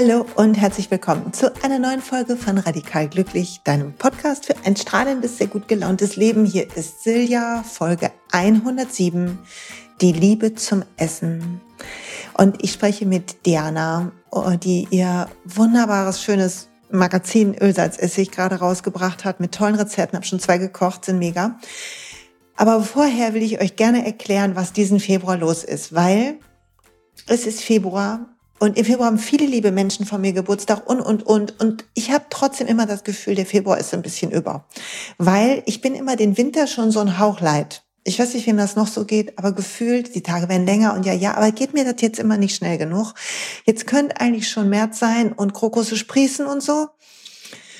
Hallo und herzlich willkommen zu einer neuen Folge von Radikal Glücklich, deinem Podcast für ein strahlendes, sehr gut gelauntes Leben. Hier ist Silja, Folge 107, die Liebe zum Essen. Und ich spreche mit Diana, die ihr wunderbares, schönes Magazin Ölsalzessig gerade rausgebracht hat mit tollen Rezepten. Habe schon zwei gekocht, sind mega. Aber vorher will ich euch gerne erklären, was diesen Februar los ist, weil es ist Februar und im Februar haben viele liebe Menschen von mir Geburtstag und, und, und. Und ich habe trotzdem immer das Gefühl, der Februar ist ein bisschen über. Weil ich bin immer den Winter schon so ein Hauch leid. Ich weiß nicht, wem das noch so geht, aber gefühlt, die Tage werden länger und ja, ja, aber geht mir das jetzt immer nicht schnell genug. Jetzt könnte eigentlich schon März sein und Krokusse sprießen und so.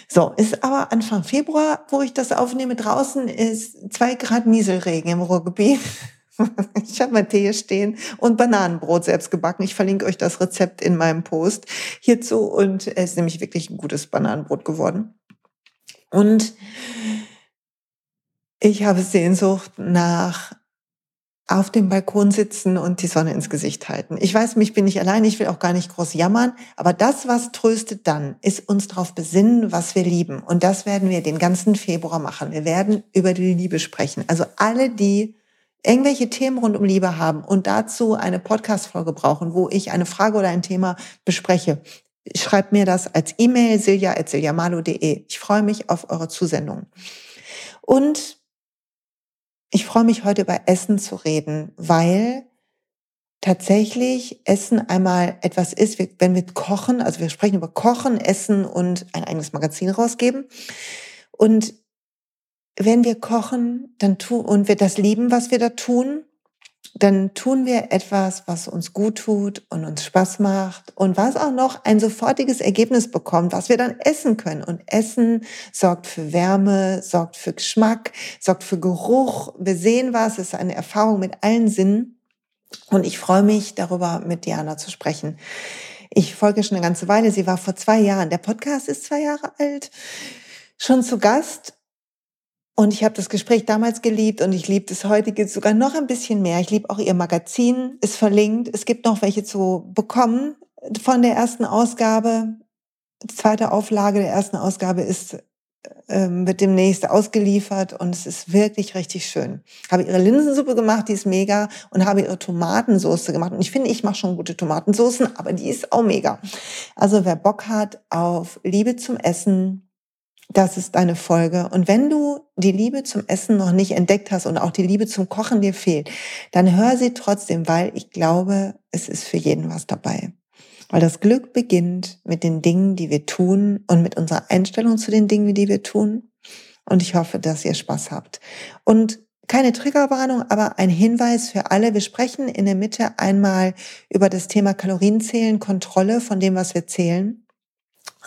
So, ist aber Anfang Februar, wo ich das aufnehme. Draußen ist zwei Grad Nieselregen im Ruhrgebiet. Ich habe mein Tee stehen und Bananenbrot selbst gebacken. Ich verlinke euch das Rezept in meinem Post hierzu und es ist nämlich wirklich ein gutes Bananenbrot geworden. Und ich habe Sehnsucht nach auf dem Balkon sitzen und die Sonne ins Gesicht halten. Ich weiß, mich bin nicht allein, ich will auch gar nicht groß jammern, aber das, was tröstet dann, ist uns darauf besinnen, was wir lieben. Und das werden wir den ganzen Februar machen. Wir werden über die Liebe sprechen. Also alle, die irgendwelche Themen rund um Liebe haben und dazu eine Podcast-Folge brauchen, wo ich eine Frage oder ein Thema bespreche, schreibt mir das als E-Mail silja.siljamalo.de. Ich freue mich auf eure Zusendung. Und ich freue mich heute über Essen zu reden, weil tatsächlich Essen einmal etwas ist, wenn wir kochen, also wir sprechen über Kochen, Essen und ein eigenes Magazin rausgeben. Und wenn wir kochen dann tun, und wir das lieben, was wir da tun, dann tun wir etwas, was uns gut tut und uns Spaß macht und was auch noch ein sofortiges Ergebnis bekommt, was wir dann essen können. Und Essen sorgt für Wärme, sorgt für Geschmack, sorgt für Geruch. Wir sehen was, es ist eine Erfahrung mit allen Sinnen. Und ich freue mich darüber, mit Diana zu sprechen. Ich folge schon eine ganze Weile. Sie war vor zwei Jahren, der Podcast ist zwei Jahre alt, schon zu Gast und ich habe das Gespräch damals geliebt und ich liebe das heutige sogar noch ein bisschen mehr. Ich liebe auch ihr Magazin, ist verlinkt. Es gibt noch welche zu bekommen von der ersten Ausgabe. Die zweite Auflage der ersten Ausgabe ist ähm, wird demnächst ausgeliefert und es ist wirklich richtig schön. Habe ihre Linsensuppe gemacht, die ist mega und habe ihre Tomatensauce gemacht und ich finde, ich mache schon gute Tomatensoßen, aber die ist auch mega. Also wer Bock hat auf Liebe zum Essen, das ist deine Folge. Und wenn du die Liebe zum Essen noch nicht entdeckt hast und auch die Liebe zum Kochen dir fehlt, dann hör sie trotzdem, weil ich glaube, es ist für jeden was dabei. Weil das Glück beginnt mit den Dingen, die wir tun und mit unserer Einstellung zu den Dingen, die wir tun. Und ich hoffe, dass ihr Spaß habt. Und keine Triggerwarnung, aber ein Hinweis für alle. Wir sprechen in der Mitte einmal über das Thema Kalorienzählen, Kontrolle von dem, was wir zählen.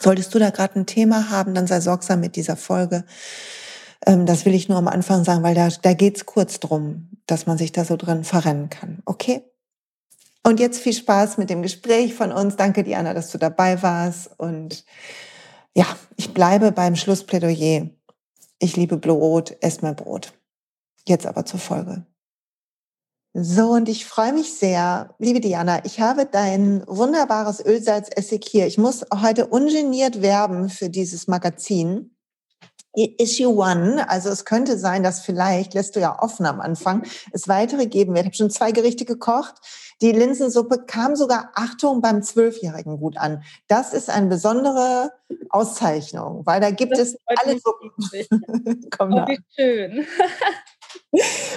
Solltest du da gerade ein Thema haben, dann sei sorgsam mit dieser Folge. Ähm, das will ich nur am Anfang sagen, weil da, da geht's kurz drum, dass man sich da so drin verrennen kann. Okay? Und jetzt viel Spaß mit dem Gespräch von uns. Danke, Diana, dass du dabei warst. Und ja, ich bleibe beim Schlussplädoyer. Ich liebe Brot, ess mal Brot. Jetzt aber zur Folge. So, und ich freue mich sehr, liebe Diana, ich habe dein wunderbares Ölsalzessig hier. Ich muss heute ungeniert werben für dieses Magazin. Issue One, also es könnte sein, dass vielleicht, lässt du ja offen am Anfang, es weitere geben wird. Ich habe schon zwei Gerichte gekocht. Die Linsensuppe kam sogar, Achtung, beim Zwölfjährigen gut an. Das ist eine besondere Auszeichnung, weil da gibt das es alle Suppen. Komm oh, wie schön.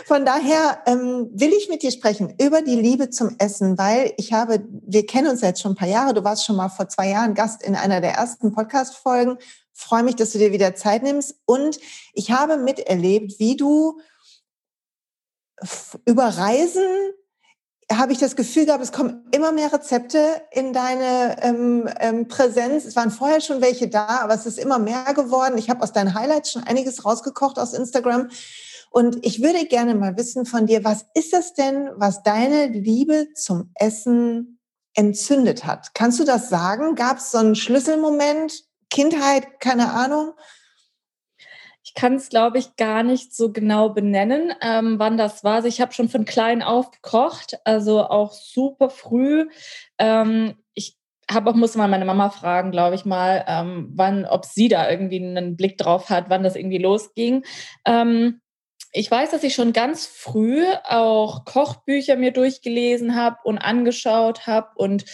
Von daher ähm, will ich mit dir sprechen über die Liebe zum Essen, weil ich habe, wir kennen uns jetzt schon ein paar Jahre, du warst schon mal vor zwei Jahren Gast in einer der ersten Podcast-Folgen. Freue mich, dass du dir wieder Zeit nimmst. Und ich habe miterlebt, wie du über Reisen habe ich das Gefühl gehabt, es kommen immer mehr Rezepte in deine ähm, ähm, Präsenz. Es waren vorher schon welche da, aber es ist immer mehr geworden. Ich habe aus deinen Highlights schon einiges rausgekocht aus Instagram. Und ich würde gerne mal wissen von dir, was ist das denn, was deine Liebe zum Essen entzündet hat? Kannst du das sagen? Gab es so einen Schlüsselmoment? Kindheit, keine Ahnung? Ich kann es, glaube ich, gar nicht so genau benennen, ähm, wann das war. Also ich habe schon von klein auf gekocht, also auch super früh. Ähm, ich habe auch musste mal meine Mama fragen, glaube ich mal, ähm, wann, ob sie da irgendwie einen Blick drauf hat, wann das irgendwie losging. Ähm, ich weiß, dass ich schon ganz früh auch Kochbücher mir durchgelesen habe und angeschaut habe und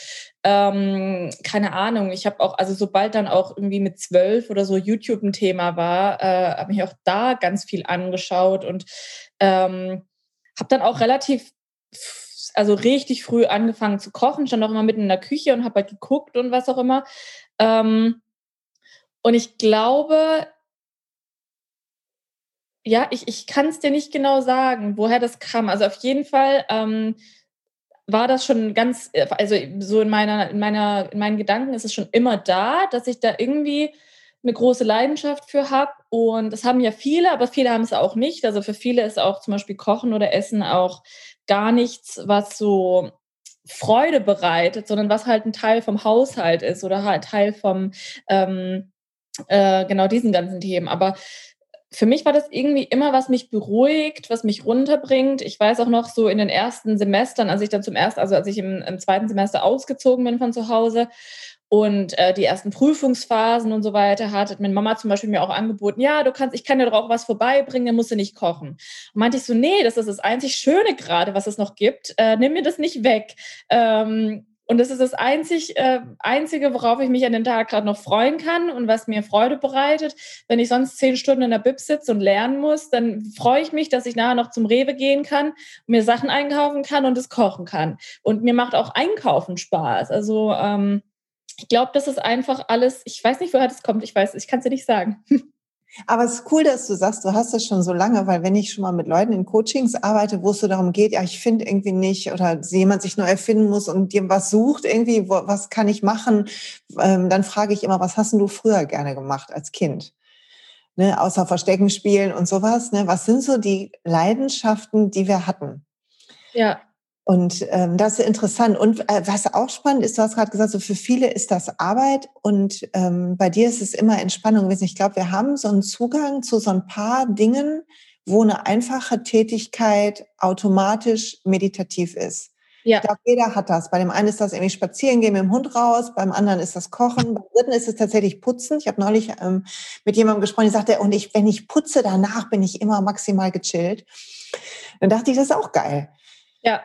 ähm, keine Ahnung, ich habe auch, also sobald dann auch irgendwie mit zwölf oder so YouTube ein Thema war, äh, habe ich auch da ganz viel angeschaut und ähm, habe dann auch relativ, also richtig früh angefangen zu kochen, stand auch immer mitten in der Küche und habe halt geguckt und was auch immer. Ähm, und ich glaube, ja, ich, ich kann es dir nicht genau sagen, woher das kam. Also auf jeden Fall ähm, war das schon ganz, also so in meiner, in meiner, in meinen Gedanken ist es schon immer da, dass ich da irgendwie eine große Leidenschaft für habe. Und das haben ja viele, aber viele haben es auch nicht. Also für viele ist auch zum Beispiel Kochen oder Essen auch gar nichts, was so Freude bereitet, sondern was halt ein Teil vom Haushalt ist oder halt Teil vom ähm, äh, genau diesen ganzen Themen. Aber für mich war das irgendwie immer, was mich beruhigt, was mich runterbringt. Ich weiß auch noch so in den ersten Semestern, als ich dann zum ersten, also als ich im, im zweiten Semester ausgezogen bin von zu Hause und äh, die ersten Prüfungsphasen und so weiter hatte, hat meine Mama zum Beispiel mir auch angeboten, ja, du kannst, ich kann dir doch auch was vorbeibringen, dann musst du nicht kochen. Und meinte ich so, nee, das ist das einzig Schöne gerade, was es noch gibt. Äh, nimm mir das nicht weg. Ähm, und das ist das einzig, äh, Einzige, worauf ich mich an den Tag gerade noch freuen kann und was mir Freude bereitet. Wenn ich sonst zehn Stunden in der Bib sitze und lernen muss, dann freue ich mich, dass ich nachher noch zum Rewe gehen kann, mir Sachen einkaufen kann und es kochen kann. Und mir macht auch Einkaufen Spaß. Also ähm, ich glaube, das ist einfach alles, ich weiß nicht, woher das kommt, ich weiß, ich kann es dir nicht sagen. Aber es ist cool, dass du sagst, du hast das schon so lange, weil wenn ich schon mal mit Leuten in Coachings arbeite, wo es so darum geht, ja, ich finde irgendwie nicht oder jemand sich neu erfinden muss und dir was sucht, irgendwie, wo, was kann ich machen, ähm, dann frage ich immer, was hast du früher gerne gemacht als Kind? Ne, außer Verstecken spielen und sowas. Ne? Was sind so die Leidenschaften, die wir hatten? Ja. Und ähm, das ist interessant. Und äh, was auch spannend ist, du hast gerade gesagt, so für viele ist das Arbeit und ähm, bei dir ist es immer Entspannung gewesen. Ich glaube, wir haben so einen Zugang zu so ein paar Dingen, wo eine einfache Tätigkeit automatisch meditativ ist. Ja. Ich glaube, jeder hat das. Bei dem einen ist das irgendwie spazieren gehen mit dem Hund raus, beim anderen ist das Kochen, beim dritten ist es tatsächlich Putzen. Ich habe neulich ähm, mit jemandem gesprochen, die sagte, und ich, wenn ich putze, danach bin ich immer maximal gechillt. Dann dachte ich, das ist auch geil. Ja.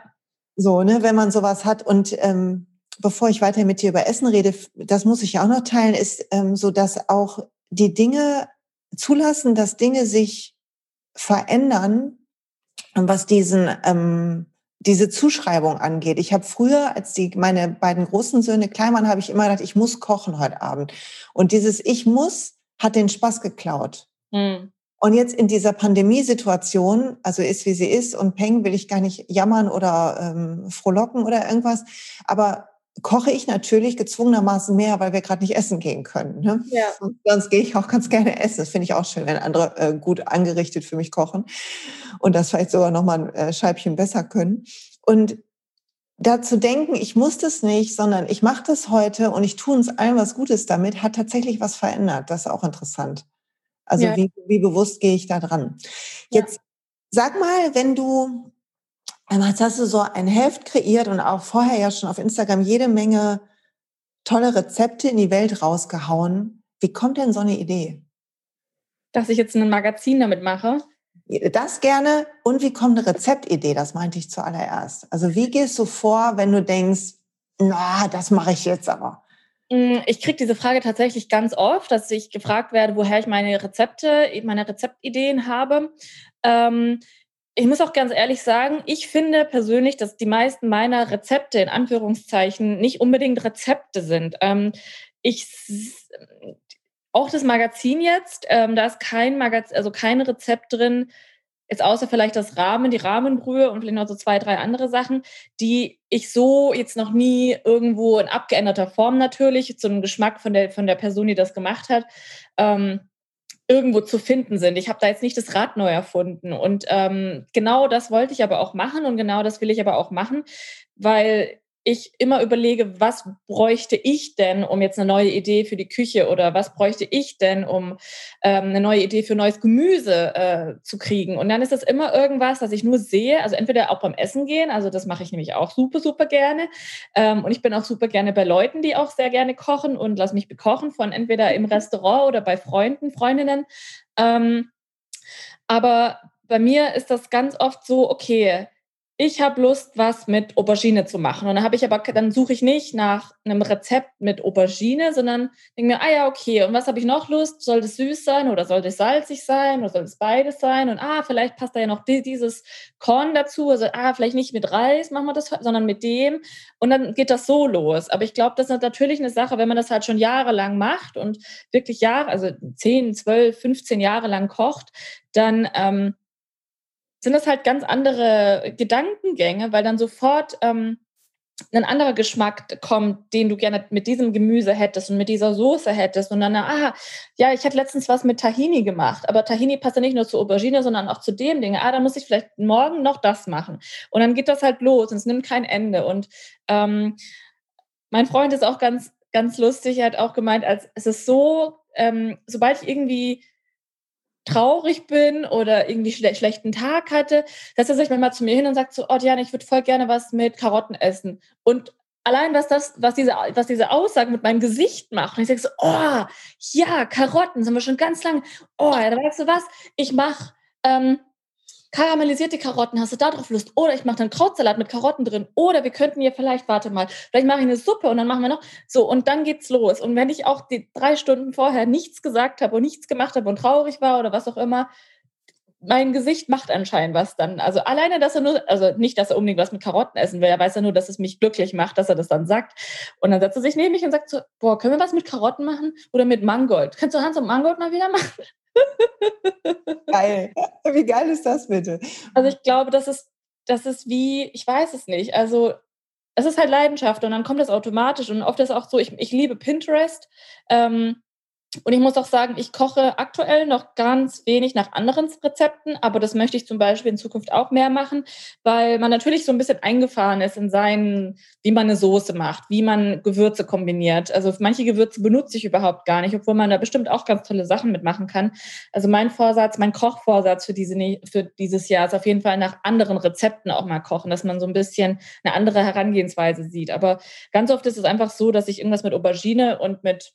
So, ne, wenn man sowas hat. Und ähm, bevor ich weiter mit dir über Essen rede, das muss ich ja auch noch teilen, ist ähm, so, dass auch die Dinge zulassen, dass Dinge sich verändern, was diesen ähm, diese Zuschreibung angeht. Ich habe früher, als die meine beiden großen Söhne klein waren, habe ich immer gedacht, ich muss kochen heute Abend. Und dieses Ich muss hat den Spaß geklaut. Mhm. Und jetzt in dieser Pandemiesituation, also ist wie sie ist, und Peng will ich gar nicht jammern oder ähm, frohlocken oder irgendwas, aber koche ich natürlich gezwungenermaßen mehr, weil wir gerade nicht essen gehen können. Ne? Ja. sonst gehe ich auch ganz gerne essen. Das finde ich auch schön, wenn andere äh, gut angerichtet für mich kochen und das vielleicht sogar noch mal ein äh, Scheibchen besser können. Und dazu denken, ich muss das nicht, sondern ich mache das heute und ich tue uns allen was Gutes damit, hat tatsächlich was verändert. Das ist auch interessant. Also ja. wie, wie bewusst gehe ich da dran? Jetzt ja. sag mal, wenn du, jetzt hast du so ein Heft kreiert und auch vorher ja schon auf Instagram jede Menge tolle Rezepte in die Welt rausgehauen. Wie kommt denn so eine Idee? Dass ich jetzt ein Magazin damit mache? Das gerne. Und wie kommt eine Rezeptidee? Das meinte ich zuallererst. Also wie gehst du vor, wenn du denkst, na, das mache ich jetzt aber? Hm, ich kriege diese Frage tatsächlich ganz oft, dass ich gefragt werde, woher ich meine Rezepte, meine Rezeptideen habe. Ähm, ich muss auch ganz ehrlich sagen, ich finde persönlich, dass die meisten meiner Rezepte in Anführungszeichen nicht unbedingt Rezepte sind. Ähm, ich auch das Magazin jetzt, ähm, da ist kein Magazin, also kein Rezept drin, Jetzt außer vielleicht das Rahmen, die Rahmenbrühe und vielleicht noch so zwei, drei andere Sachen, die ich so jetzt noch nie irgendwo in abgeänderter Form natürlich, zu einem Geschmack von der, von der Person, die das gemacht hat, ähm, irgendwo zu finden sind. Ich habe da jetzt nicht das Rad neu erfunden. Und ähm, genau das wollte ich aber auch machen und genau das will ich aber auch machen, weil ich immer überlege, was bräuchte ich denn, um jetzt eine neue Idee für die Küche oder was bräuchte ich denn, um ähm, eine neue Idee für neues Gemüse äh, zu kriegen. Und dann ist das immer irgendwas, was ich nur sehe, also entweder auch beim Essen gehen, also das mache ich nämlich auch super, super gerne. Ähm, und ich bin auch super gerne bei Leuten, die auch sehr gerne kochen und lass mich bekochen von entweder im Restaurant oder bei Freunden, Freundinnen. Ähm, aber bei mir ist das ganz oft so, okay, ich habe Lust, was mit Aubergine zu machen. Und dann habe ich aber, dann suche ich nicht nach einem Rezept mit Aubergine, sondern denke mir, ah ja, okay, und was habe ich noch Lust? Soll das süß sein oder soll das salzig sein oder soll das beides sein? Und ah, vielleicht passt da ja noch dieses Korn dazu. Also, ah, vielleicht nicht mit Reis machen wir das, sondern mit dem. Und dann geht das so los. Aber ich glaube, das ist natürlich eine Sache, wenn man das halt schon jahrelang macht und wirklich Jahre, also 10, 12, 15 Jahre lang kocht, dann ähm, sind das halt ganz andere Gedankengänge, weil dann sofort ähm, ein anderer Geschmack kommt, den du gerne mit diesem Gemüse hättest und mit dieser Soße hättest. Und dann, ah, ja, ich hatte letztens was mit Tahini gemacht, aber Tahini passt ja nicht nur zu Aubergine, sondern auch zu dem Ding. Ah, da muss ich vielleicht morgen noch das machen. Und dann geht das halt los und es nimmt kein Ende. Und ähm, mein Freund ist auch ganz, ganz lustig, er hat auch gemeint, als es ist so, ähm, sobald ich irgendwie traurig bin oder irgendwie schle schlechten Tag hatte, dass er sich manchmal zu mir hin und sagt so, oh Diana, ich würde voll gerne was mit Karotten essen. Und allein was das, was diese, was diese Aussagen mit meinem Gesicht macht. Und ich sage so, oh, ja, Karotten sind wir schon ganz lange. Oh, ja, da weißt du was? Ich mache ähm, karamellisierte Karotten, hast du da drauf Lust? Oder ich mache dann Krautsalat mit Karotten drin. Oder wir könnten hier vielleicht, warte mal, vielleicht mache ich eine Suppe und dann machen wir noch. So, und dann geht's los. Und wenn ich auch die drei Stunden vorher nichts gesagt habe und nichts gemacht habe und traurig war oder was auch immer, mein Gesicht macht anscheinend was dann. Also alleine, dass er nur, also nicht, dass er unbedingt was mit Karotten essen will, er weiß ja nur, dass es mich glücklich macht, dass er das dann sagt. Und dann setzt er sich neben mich und sagt so, boah, können wir was mit Karotten machen oder mit Mangold? Kannst du Hans und Mangold mal wieder machen? Geil. Wie geil ist das bitte? Also ich glaube, das ist, das ist wie, ich weiß es nicht. Also es ist halt Leidenschaft und dann kommt das automatisch. Und oft ist es auch so, ich, ich liebe Pinterest. Ähm, und ich muss auch sagen, ich koche aktuell noch ganz wenig nach anderen Rezepten, aber das möchte ich zum Beispiel in Zukunft auch mehr machen, weil man natürlich so ein bisschen eingefahren ist in seinen, wie man eine Soße macht, wie man Gewürze kombiniert. Also manche Gewürze benutze ich überhaupt gar nicht, obwohl man da bestimmt auch ganz tolle Sachen mitmachen kann. Also mein Vorsatz, mein Kochvorsatz für, diese, für dieses Jahr ist auf jeden Fall nach anderen Rezepten auch mal kochen, dass man so ein bisschen eine andere Herangehensweise sieht. Aber ganz oft ist es einfach so, dass ich irgendwas mit Aubergine und mit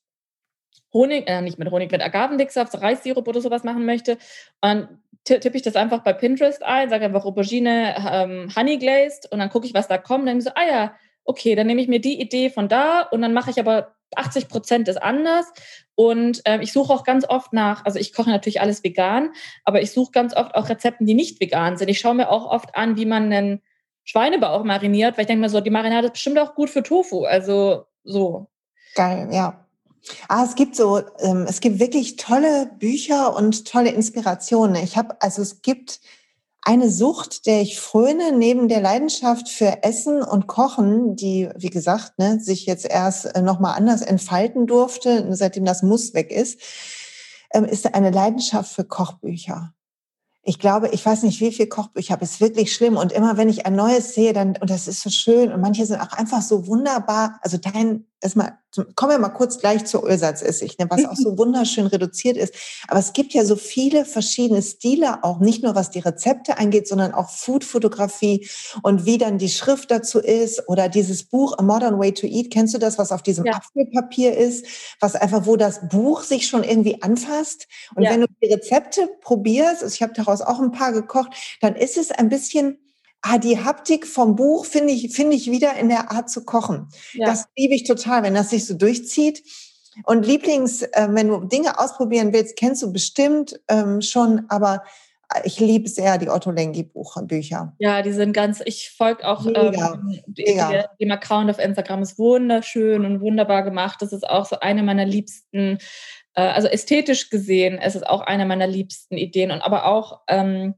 Honig, äh, nicht mit Honig, mit Agavendicksaft, Reissirup oder sowas machen möchte, dann tippe ich das einfach bei Pinterest ein, sage einfach Aubergine ähm, Honey Glazed und dann gucke ich, was da kommt. Dann so, ah ja, okay, dann nehme ich mir die Idee von da und dann mache ich aber 80 Prozent ist anders. Und äh, ich suche auch ganz oft nach, also ich koche natürlich alles vegan, aber ich suche ganz oft auch Rezepten, die nicht vegan sind. Ich schaue mir auch oft an, wie man einen Schweinebauch mariniert, weil ich denke mir so, die Marinade ist bestimmt auch gut für Tofu. Also so. Geil, ja. Ah, es gibt so, ähm, es gibt wirklich tolle Bücher und tolle Inspirationen. Ich habe, also es gibt eine Sucht, der ich fröne, neben der Leidenschaft für Essen und Kochen, die, wie gesagt, ne, sich jetzt erst äh, nochmal anders entfalten durfte, seitdem das Muss weg ist, ähm, ist eine Leidenschaft für Kochbücher ich glaube, ich weiß nicht, wie viel Kochbücher habe, ist wirklich schlimm. Und immer wenn ich ein neues sehe, dann, und das ist so schön, und manche sind auch einfach so wunderbar. Also dein, erstmal, kommen wir mal kurz gleich zur Ölsatzessig, ne, was auch so wunderschön reduziert ist. Aber es gibt ja so viele verschiedene Stile, auch nicht nur was die Rezepte angeht, sondern auch Foodfotografie und wie dann die Schrift dazu ist oder dieses Buch A Modern Way to Eat. Kennst du das, was auf diesem ja. Apfelpapier ist, was einfach, wo das Buch sich schon irgendwie anfasst? Und ja. wenn du die Rezepte probierst, also ich habe daraus auch ein paar gekocht, dann ist es ein bisschen ah, die Haptik vom Buch finde ich, finde ich wieder in der Art zu kochen. Ja. Das liebe ich total, wenn das sich so durchzieht. Und Lieblings, äh, wenn du Dinge ausprobieren willst, kennst du bestimmt ähm, schon, aber ich liebe sehr die Otto Lengi Bücher. Ja, die sind ganz, ich folge auch Mega. ähm, Mega. dem Account auf Instagram ist wunderschön und wunderbar gemacht. Das ist auch so eine meiner liebsten, äh, also ästhetisch gesehen, es ist auch eine meiner liebsten Ideen und aber auch ähm,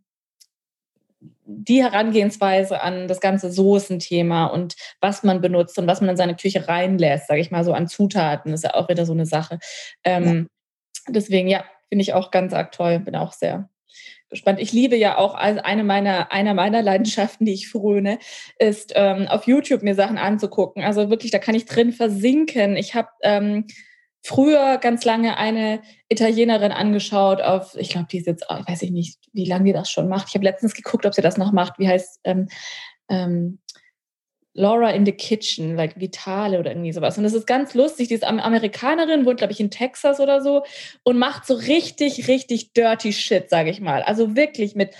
die Herangehensweise an das ganze Soßenthema und was man benutzt und was man in seine Küche reinlässt, sage ich mal so an Zutaten, ist ja auch wieder so eine Sache. Ähm, ja. Deswegen, ja, finde ich auch ganz arg toll, bin auch sehr spannend. Ich liebe ja auch eine meiner, einer meiner Leidenschaften, die ich fröne, ist ähm, auf YouTube mir Sachen anzugucken. Also wirklich, da kann ich drin versinken. Ich habe ähm, früher ganz lange eine Italienerin angeschaut auf, ich glaube, die ist jetzt, weiß ich nicht, wie lange die das schon macht. Ich habe letztens geguckt, ob sie das noch macht. Wie heißt ähm, ähm, Laura in the Kitchen, like Vitale oder irgendwie sowas. Und das ist ganz lustig. Die ist Amerikanerin, wohnt, glaube ich, in Texas oder so und macht so richtig, richtig dirty Shit, sage ich mal. Also wirklich mit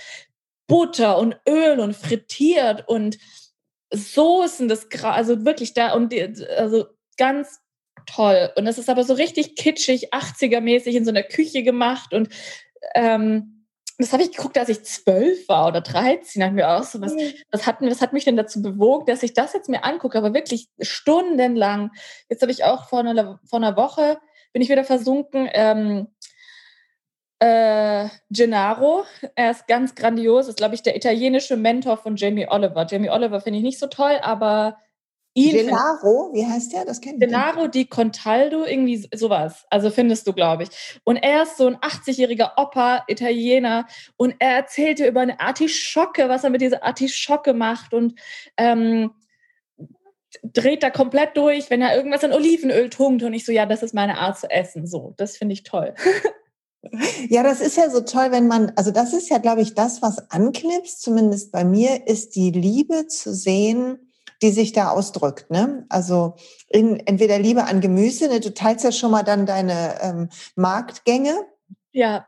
Butter und Öl und frittiert und Soßen, das also wirklich da und die, also ganz toll. Und das ist aber so richtig kitschig, 80er-mäßig in so einer Küche gemacht und ähm, das habe ich geguckt, als ich zwölf war oder 13. Da mir auch so, was, was, hat, was hat mich denn dazu bewogen, dass ich das jetzt mir angucke, aber wirklich stundenlang. Jetzt habe ich auch vor einer, vor einer Woche, bin ich wieder versunken, ähm, äh, Gennaro, er ist ganz grandios, ist, glaube ich, der italienische Mentor von Jamie Oliver. Jamie Oliver finde ich nicht so toll, aber ihn. Gennaro, wie heißt der? Das kennt. Gennaro di Contaldo, irgendwie sowas. Also findest du, glaube ich. Und er ist so ein 80-jähriger Opa, Italiener, und er erzählte über eine Artischocke, was er mit dieser Artischocke macht und ähm, dreht da komplett durch, wenn er irgendwas in Olivenöl tunkt. Und ich so, ja, das ist meine Art zu essen. So, das finde ich toll. Ja, das ist ja so toll, wenn man, also das ist ja, glaube ich, das, was anknipst, zumindest bei mir, ist die Liebe zu sehen, die sich da ausdrückt. Ne? Also in, entweder Liebe an Gemüse, ne? du teilst ja schon mal dann deine ähm, Marktgänge. Ja.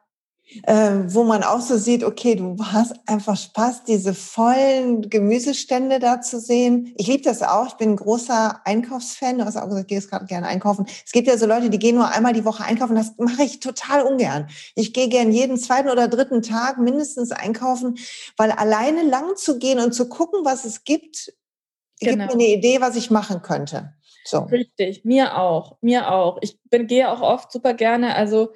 Äh, wo man auch so sieht, okay, du hast einfach Spaß, diese vollen Gemüsestände da zu sehen. Ich liebe das auch. Ich bin ein großer Einkaufsfan. Du hast auch gesagt, gehst gerade gerne einkaufen. Es gibt ja so Leute, die gehen nur einmal die Woche einkaufen. Das mache ich total ungern. Ich gehe gern jeden zweiten oder dritten Tag mindestens einkaufen, weil alleine lang zu gehen und zu gucken, was es gibt, genau. gibt mir eine Idee, was ich machen könnte. So. Richtig, mir auch, mir auch. Ich bin, gehe auch oft super gerne, also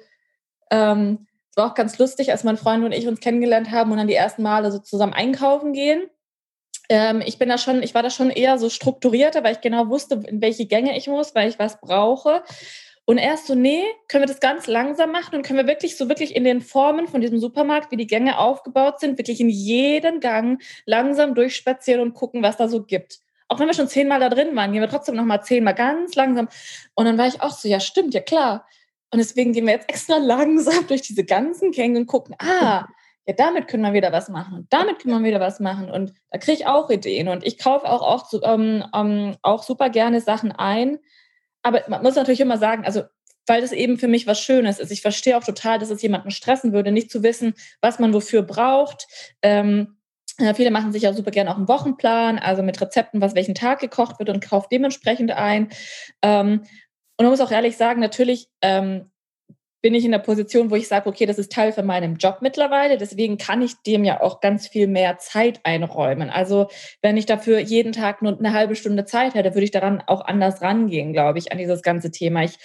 ähm, es war auch ganz lustig, als mein Freund und ich uns kennengelernt haben und dann die ersten Male so zusammen einkaufen gehen. Ähm, ich bin da schon, ich war da schon eher so strukturierter, weil ich genau wusste, in welche Gänge ich muss, weil ich was brauche. Und erst so, nee, können wir das ganz langsam machen und können wir wirklich so wirklich in den Formen von diesem Supermarkt, wie die Gänge aufgebaut sind, wirklich in jeden Gang langsam durchspazieren und gucken, was da so gibt auch wenn wir schon zehnmal da drin waren, gehen wir trotzdem noch mal zehnmal ganz langsam. Und dann war ich auch so, ja stimmt, ja klar. Und deswegen gehen wir jetzt extra langsam durch diese ganzen Gänge und gucken, ah, ja, damit können wir wieder was machen und damit können wir wieder was machen. Und da kriege ich auch Ideen. Und ich kaufe auch, auch, ähm, ähm, auch super gerne Sachen ein. Aber man muss natürlich immer sagen, also weil das eben für mich was Schönes ist. Ich verstehe auch total, dass es jemanden stressen würde, nicht zu wissen, was man wofür braucht. Ähm, viele machen sich ja super gerne auch einen Wochenplan, also mit Rezepten, was welchen Tag gekocht wird und kauft dementsprechend ein. Ähm, und man muss auch ehrlich sagen, natürlich ähm, bin ich in der Position, wo ich sage, okay, das ist Teil von meinem Job mittlerweile. Deswegen kann ich dem ja auch ganz viel mehr Zeit einräumen. Also wenn ich dafür jeden Tag nur eine halbe Stunde Zeit hätte, würde ich daran auch anders rangehen, glaube ich, an dieses ganze Thema. Ich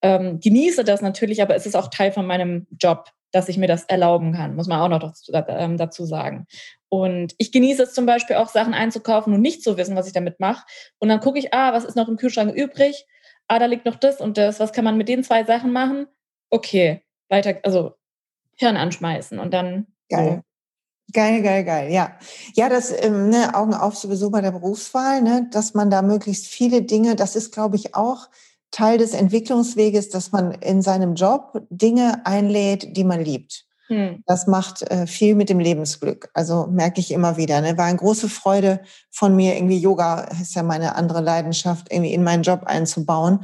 ähm, genieße das natürlich, aber es ist auch Teil von meinem Job dass ich mir das erlauben kann, muss man auch noch dazu, ähm, dazu sagen. Und ich genieße es zum Beispiel auch, Sachen einzukaufen und nicht zu wissen, was ich damit mache. Und dann gucke ich, ah, was ist noch im Kühlschrank übrig? Ah, da liegt noch das und das. Was kann man mit den zwei Sachen machen? Okay, weiter, also Hirn anschmeißen und dann. Geil. Geil, geil, geil, ja. Ja, das ähm, ne, Augen auf sowieso bei der Berufswahl, ne, dass man da möglichst viele Dinge, das ist, glaube ich, auch Teil des Entwicklungsweges, dass man in seinem Job Dinge einlädt, die man liebt. Hm. Das macht äh, viel mit dem Lebensglück. Also merke ich immer wieder. Ne? War eine große Freude von mir, irgendwie Yoga ist ja meine andere Leidenschaft, irgendwie in meinen Job einzubauen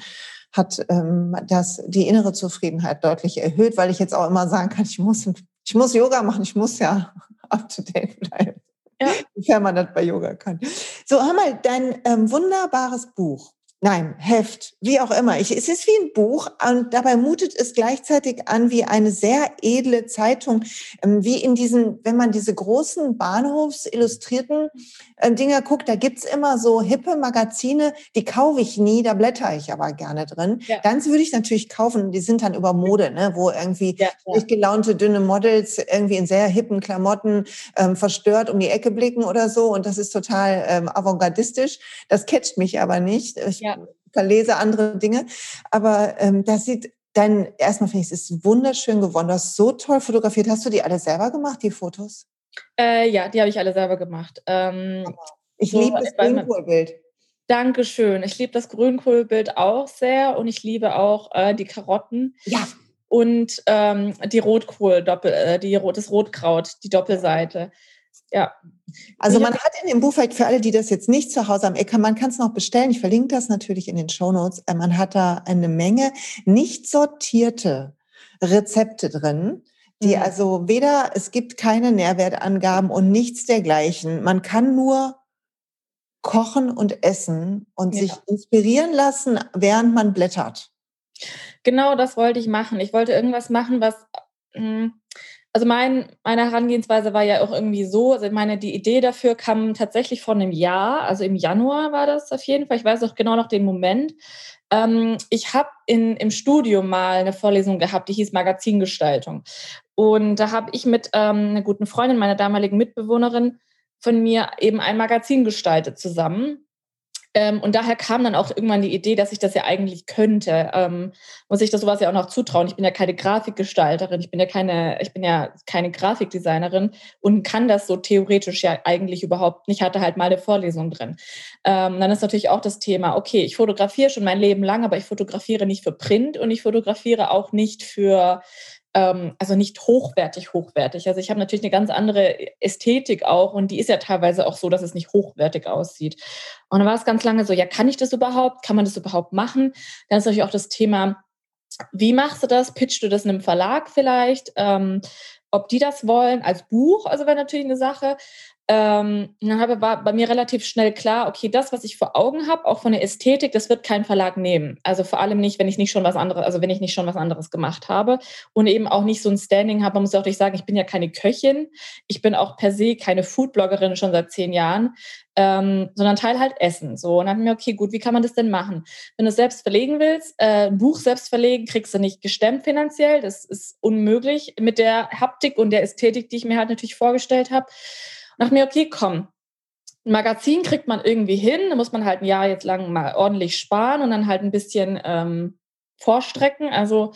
hat ähm, das die innere Zufriedenheit deutlich erhöht, weil ich jetzt auch immer sagen kann, ich muss, ich muss Yoga machen, ich muss ja up to date bleiben. Ja. Sofern man das bei Yoga kann. So, hör mal, dein ähm, wunderbares Buch Nein, Heft, wie auch immer. Ich, es ist wie ein Buch und dabei mutet es gleichzeitig an wie eine sehr edle Zeitung, ähm, wie in diesen, wenn man diese großen Bahnhofsillustrierten äh, Dinger guckt, da gibt's immer so hippe Magazine, die kaufe ich nie, da blätter ich aber gerne drin. Ja. Ganz würde ich natürlich kaufen, die sind dann über Mode, ne, wo irgendwie ja, ja. gelaunte dünne Models irgendwie in sehr hippen Klamotten ähm, verstört um die Ecke blicken oder so und das ist total ähm, avantgardistisch. Das catcht mich aber nicht. Ich, ja. verlese andere Dinge. Aber ähm, das sieht Dein, erstmal finde ich, es ist wunderschön geworden. Du hast so toll fotografiert. Hast du die alle selber gemacht, die Fotos? Äh, ja, die habe ich alle selber gemacht. Ähm, ich so, liebe das Grünkohlbild. Dankeschön. Ich liebe das Grünkohlbild auch sehr und ich liebe auch äh, die Karotten. Ja. Und ähm, die Rotkohl, Doppel, äh, die, das Rotkraut, die Doppelseite. Ja. Also man hat in dem Buch, vielleicht für alle, die das jetzt nicht zu Hause haben, man kann es noch bestellen, ich verlinke das natürlich in den Show Notes, äh, man hat da eine Menge nicht sortierte Rezepte drin, die mhm. also weder, es gibt keine Nährwertangaben und nichts dergleichen. Man kann nur kochen und essen und ja. sich inspirieren lassen, während man blättert. Genau das wollte ich machen. Ich wollte irgendwas machen, was hm, also mein, meine Herangehensweise war ja auch irgendwie so, also meine, die Idee dafür kam tatsächlich vor einem Jahr, also im Januar war das auf jeden Fall, ich weiß auch genau noch den Moment. Ähm, ich habe im Studium mal eine Vorlesung gehabt, die hieß Magazingestaltung. Und da habe ich mit ähm, einer guten Freundin, meiner damaligen Mitbewohnerin, von mir eben ein Magazin gestaltet zusammen. Ähm, und daher kam dann auch irgendwann die Idee, dass ich das ja eigentlich könnte. Ähm, muss ich das sowas ja auch noch zutrauen. Ich bin ja keine Grafikgestalterin, ich bin ja keine, ich bin ja keine Grafikdesignerin und kann das so theoretisch ja eigentlich überhaupt nicht. Hatte halt mal eine Vorlesung drin. Ähm, dann ist natürlich auch das Thema, okay, ich fotografiere schon mein Leben lang, aber ich fotografiere nicht für Print und ich fotografiere auch nicht für ähm, also nicht hochwertig, hochwertig. Also ich habe natürlich eine ganz andere Ästhetik auch und die ist ja teilweise auch so, dass es nicht hochwertig aussieht. Und dann war es ganz lange so, ja, kann ich das überhaupt? Kann man das überhaupt machen? Dann ist natürlich auch das Thema, wie machst du das? Pitchst du das in einem Verlag vielleicht? Ähm, ob die das wollen als Buch, also wäre natürlich eine Sache. Ähm, dann war bei mir relativ schnell klar, okay, das, was ich vor Augen habe, auch von der Ästhetik, das wird kein Verlag nehmen. Also vor allem nicht, wenn ich nicht schon was anderes, also wenn ich nicht schon was anderes gemacht habe und eben auch nicht so ein Standing habe. Man muss auch nicht sagen, ich bin ja keine Köchin, ich bin auch per se keine Foodbloggerin schon seit zehn Jahren, ähm, sondern teil halt Essen. So und dann habe mir, okay, gut, wie kann man das denn machen? Wenn du es selbst verlegen willst, äh, ein Buch selbst verlegen, kriegst du nicht gestemmt finanziell. Das ist unmöglich mit der Haptik und der Ästhetik, die ich mir halt natürlich vorgestellt habe dachte mir, okay, komm, ein Magazin kriegt man irgendwie hin, da muss man halt ein Jahr jetzt lang mal ordentlich sparen und dann halt ein bisschen ähm, vorstrecken. Also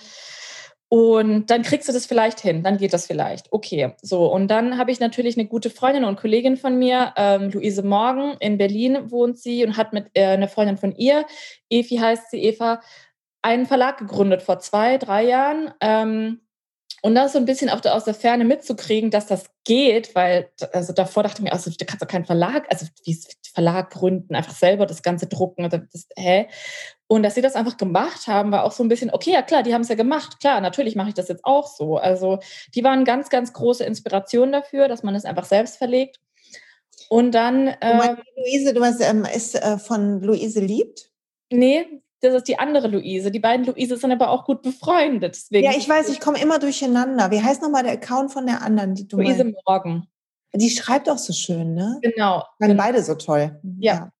und dann kriegst du das vielleicht hin, dann geht das vielleicht. Okay, so. Und dann habe ich natürlich eine gute Freundin und Kollegin von mir, ähm, Luise Morgen, in Berlin wohnt sie und hat mit äh, einer Freundin von ihr, Evi heißt sie, Eva, einen Verlag gegründet vor zwei, drei Jahren. Ähm, und das so ein bisschen auch aus der Ferne mitzukriegen, dass das geht, weil also davor dachte ich mir, also du kannst doch keinen Verlag, also wie Verlag gründen, einfach selber das Ganze drucken. Das, hä? Und dass sie das einfach gemacht haben, war auch so ein bisschen, okay, ja klar, die haben es ja gemacht. Klar, natürlich mache ich das jetzt auch so. Also die waren ganz, ganz große Inspiration dafür, dass man es einfach selbst verlegt. Und dann. Ähm, Luise, du weißt, ähm, ist äh, von Luise liebt? Nee, das ist die andere Luise. Die beiden Luise sind aber auch gut befreundet. Deswegen ja, ich weiß, ich komme immer durcheinander. Wie heißt nochmal der Account von der anderen, die du Luise meinst? Morgen. Die schreibt auch so schön, ne? Genau. Dann genau. beide so toll. Ja.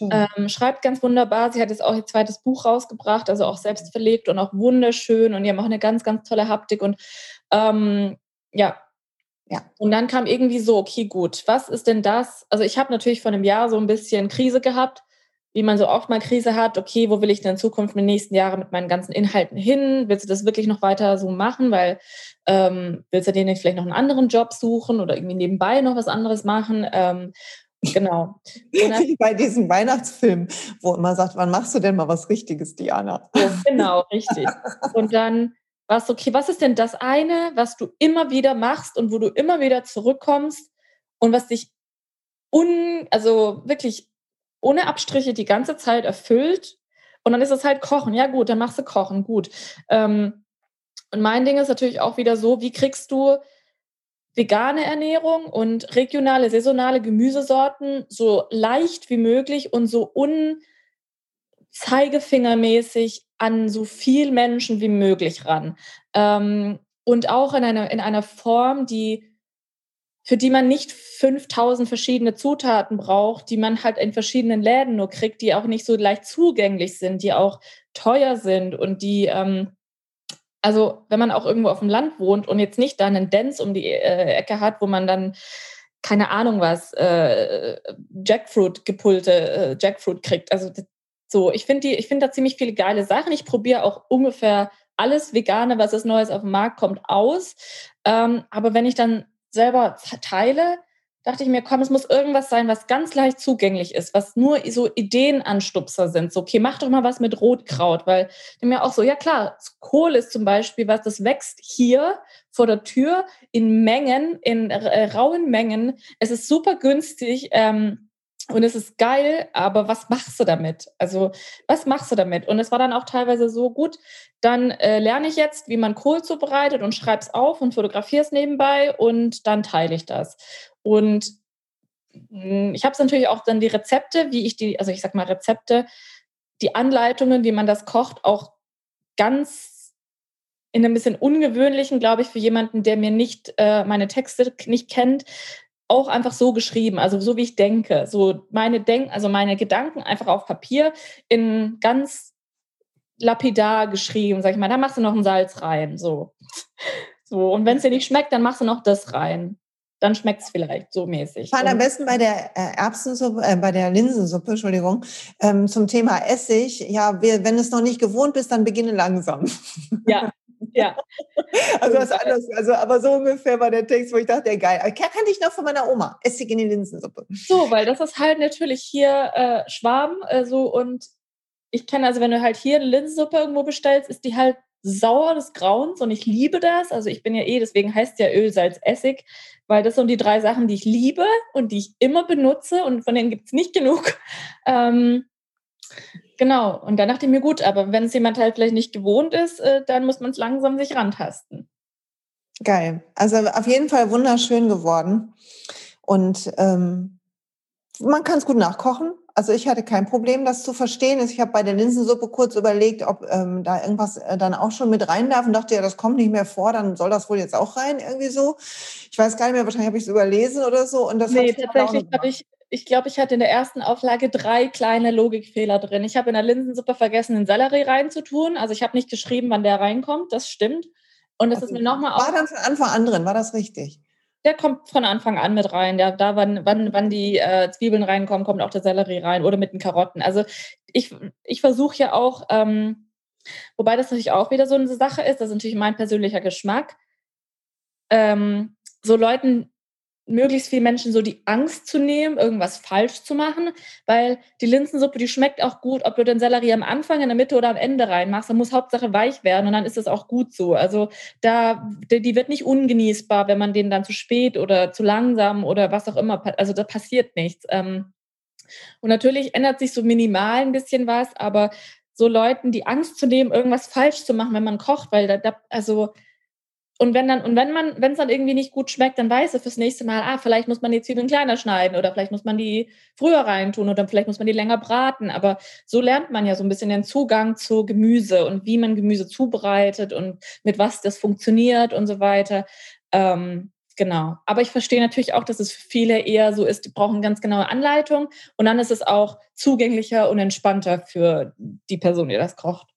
ja. Ähm, schreibt ganz wunderbar. Sie hat jetzt auch ihr zweites Buch rausgebracht, also auch selbst verlegt und auch wunderschön. Und die haben auch eine ganz, ganz tolle Haptik. Und ähm, ja, ja. Und dann kam irgendwie so, okay, gut, was ist denn das? Also ich habe natürlich vor einem Jahr so ein bisschen Krise gehabt wie man so oft mal Krise hat, okay, wo will ich denn in Zukunft in den nächsten Jahren mit meinen ganzen Inhalten hin? Willst du das wirklich noch weiter so machen? Weil ähm, willst du dir nicht vielleicht noch einen anderen Job suchen oder irgendwie nebenbei noch was anderes machen? Ähm, genau. Wie bei diesem Weihnachtsfilm, wo man sagt, wann machst du denn mal was Richtiges, Diana? So, genau, richtig. Und dann war es okay, was ist denn das eine, was du immer wieder machst und wo du immer wieder zurückkommst und was dich un, also wirklich ohne Abstriche die ganze Zeit erfüllt. Und dann ist es halt Kochen. Ja, gut, dann machst du Kochen, gut. Ähm, und mein Ding ist natürlich auch wieder so, wie kriegst du vegane Ernährung und regionale, saisonale Gemüsesorten so leicht wie möglich und so unzeigefingermäßig an so viel Menschen wie möglich ran. Ähm, und auch in einer, in einer Form, die für die man nicht 5000 verschiedene Zutaten braucht, die man halt in verschiedenen Läden nur kriegt, die auch nicht so leicht zugänglich sind, die auch teuer sind und die, ähm, also wenn man auch irgendwo auf dem Land wohnt und jetzt nicht da einen Dance um die äh, Ecke hat, wo man dann keine Ahnung was, äh, Jackfruit gepulte äh, Jackfruit kriegt. Also so, ich finde ich da ziemlich viele geile Sachen. Ich probiere auch ungefähr alles Vegane, was es Neues auf dem Markt kommt, aus. Ähm, aber wenn ich dann selber teile, dachte ich mir, komm, es muss irgendwas sein, was ganz leicht zugänglich ist, was nur so Ideenanstupser sind. So, okay, mach doch mal was mit Rotkraut, weil ich mir auch so, ja klar, Kohl ist zum Beispiel was, das wächst hier vor der Tür in Mengen, in äh, rauen Mengen. Es ist super günstig. Ähm, und es ist geil, aber was machst du damit? Also, was machst du damit? Und es war dann auch teilweise so gut, dann äh, lerne ich jetzt, wie man Kohl zubereitet und schreibe es auf und fotografiere es nebenbei und dann teile ich das. Und hm, ich habe es natürlich auch dann die Rezepte, wie ich die, also ich sag mal Rezepte, die Anleitungen, wie man das kocht, auch ganz in einem bisschen ungewöhnlichen, glaube ich, für jemanden, der mir nicht äh, meine Texte nicht kennt, auch einfach so geschrieben, also so wie ich denke, so meine Denk, also meine Gedanken einfach auf Papier in ganz lapidar geschrieben, sag ich mal, da machst du noch ein Salz rein, so. So, und wenn es dir nicht schmeckt, dann machst du noch das rein dann schmeckt es vielleicht so mäßig. Fand am besten bei der äh, Erbsensuppe, äh, bei der Linsensuppe, Entschuldigung, ähm, zum Thema Essig. Ja, wir, wenn es noch nicht gewohnt bist, dann beginne langsam. Ja, ja. Also was anderes, also aber so ungefähr war der Text, wo ich dachte, geil. Aber kannte ich noch von meiner Oma, Essig in die Linsensuppe. So, weil das ist halt natürlich hier äh, Schwaben äh, so und ich kenne also, wenn du halt hier eine Linsensuppe irgendwo bestellst, ist die halt sauer des Grauens und ich liebe das. Also ich bin ja eh, deswegen heißt ja Öl, Salz, Essig weil das sind die drei Sachen, die ich liebe und die ich immer benutze und von denen gibt es nicht genug. Ähm, genau, und dann dachte ich mir, gut, aber wenn es jemand halt vielleicht nicht gewohnt ist, äh, dann muss man es langsam sich rantasten. Geil. Also auf jeden Fall wunderschön geworden. Und ähm, man kann es gut nachkochen. Also ich hatte kein Problem, das zu verstehen. Ich habe bei der Linsensuppe kurz überlegt, ob ähm, da irgendwas äh, dann auch schon mit rein darf und dachte, ja, das kommt nicht mehr vor, dann soll das wohl jetzt auch rein, irgendwie so. Ich weiß gar nicht mehr, wahrscheinlich habe ich es überlesen oder so. Und das nee, tatsächlich habe ich, ich glaube, ich hatte in der ersten Auflage drei kleine Logikfehler drin. Ich habe in der Linsensuppe vergessen, den Sellerie reinzutun. Also ich habe nicht geschrieben, wann der reinkommt, das stimmt. Und das okay. ist mir nochmal War dann von Anfang an drin, war das richtig? Der kommt von Anfang an mit rein. Der, da, wann, wann, wann die äh, Zwiebeln reinkommen, kommt auch der Sellerie rein oder mit den Karotten. Also ich, ich versuche ja auch, ähm, wobei das natürlich auch wieder so eine Sache ist, das ist natürlich mein persönlicher Geschmack, ähm, so Leuten möglichst vielen Menschen so die Angst zu nehmen, irgendwas falsch zu machen, weil die Linsensuppe, die schmeckt auch gut, ob du den Sellerie am Anfang, in der Mitte oder am Ende reinmachst, dann muss Hauptsache weich werden und dann ist es auch gut so. Also da, die wird nicht ungenießbar, wenn man den dann zu spät oder zu langsam oder was auch immer, also da passiert nichts. Ähm. Und natürlich ändert sich so minimal ein bisschen was, aber so Leuten die Angst zu nehmen, irgendwas falsch zu machen, wenn man kocht, weil da, also und wenn dann, und wenn man, wenn es dann irgendwie nicht gut schmeckt, dann weiß er fürs nächste Mal, ah, vielleicht muss man die Zwiebeln kleiner schneiden oder vielleicht muss man die früher reintun oder vielleicht muss man die länger braten. Aber so lernt man ja so ein bisschen den Zugang zu Gemüse und wie man Gemüse zubereitet und mit was das funktioniert und so weiter. Ähm, genau. Aber ich verstehe natürlich auch, dass es für viele eher so ist, die brauchen ganz genaue Anleitung und dann ist es auch zugänglicher und entspannter für die Person, die das kocht.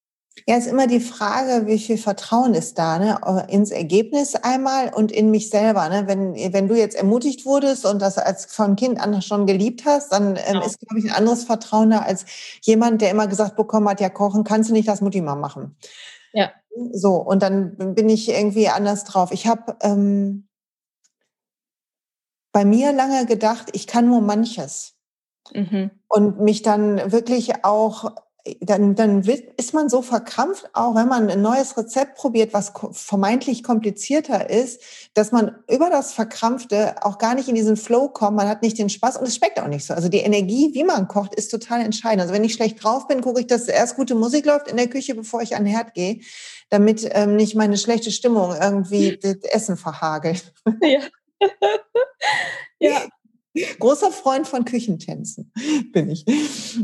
Ja, ist immer die Frage, wie viel Vertrauen ist da, ne? Ins Ergebnis einmal und in mich selber. Ne? Wenn, wenn du jetzt ermutigt wurdest und das als von Kind an schon geliebt hast, dann ähm, genau. ist, glaube ich, ein anderes Vertrauen da als jemand, der immer gesagt bekommen hat, ja, kochen kannst du nicht, das Mutti mal machen. Ja. So, und dann bin ich irgendwie anders drauf. Ich habe ähm, bei mir lange gedacht, ich kann nur manches. Mhm. Und mich dann wirklich auch dann, dann ist man so verkrampft, auch wenn man ein neues Rezept probiert, was vermeintlich komplizierter ist, dass man über das Verkrampfte auch gar nicht in diesen Flow kommt. Man hat nicht den Spaß und es schmeckt auch nicht so. Also die Energie, wie man kocht, ist total entscheidend. Also wenn ich schlecht drauf bin, gucke ich, dass erst gute Musik läuft in der Küche, bevor ich an den Herd gehe, damit ähm, nicht meine schlechte Stimmung irgendwie das Essen verhagelt. Ja. ja. Großer Freund von Küchentänzen bin ich.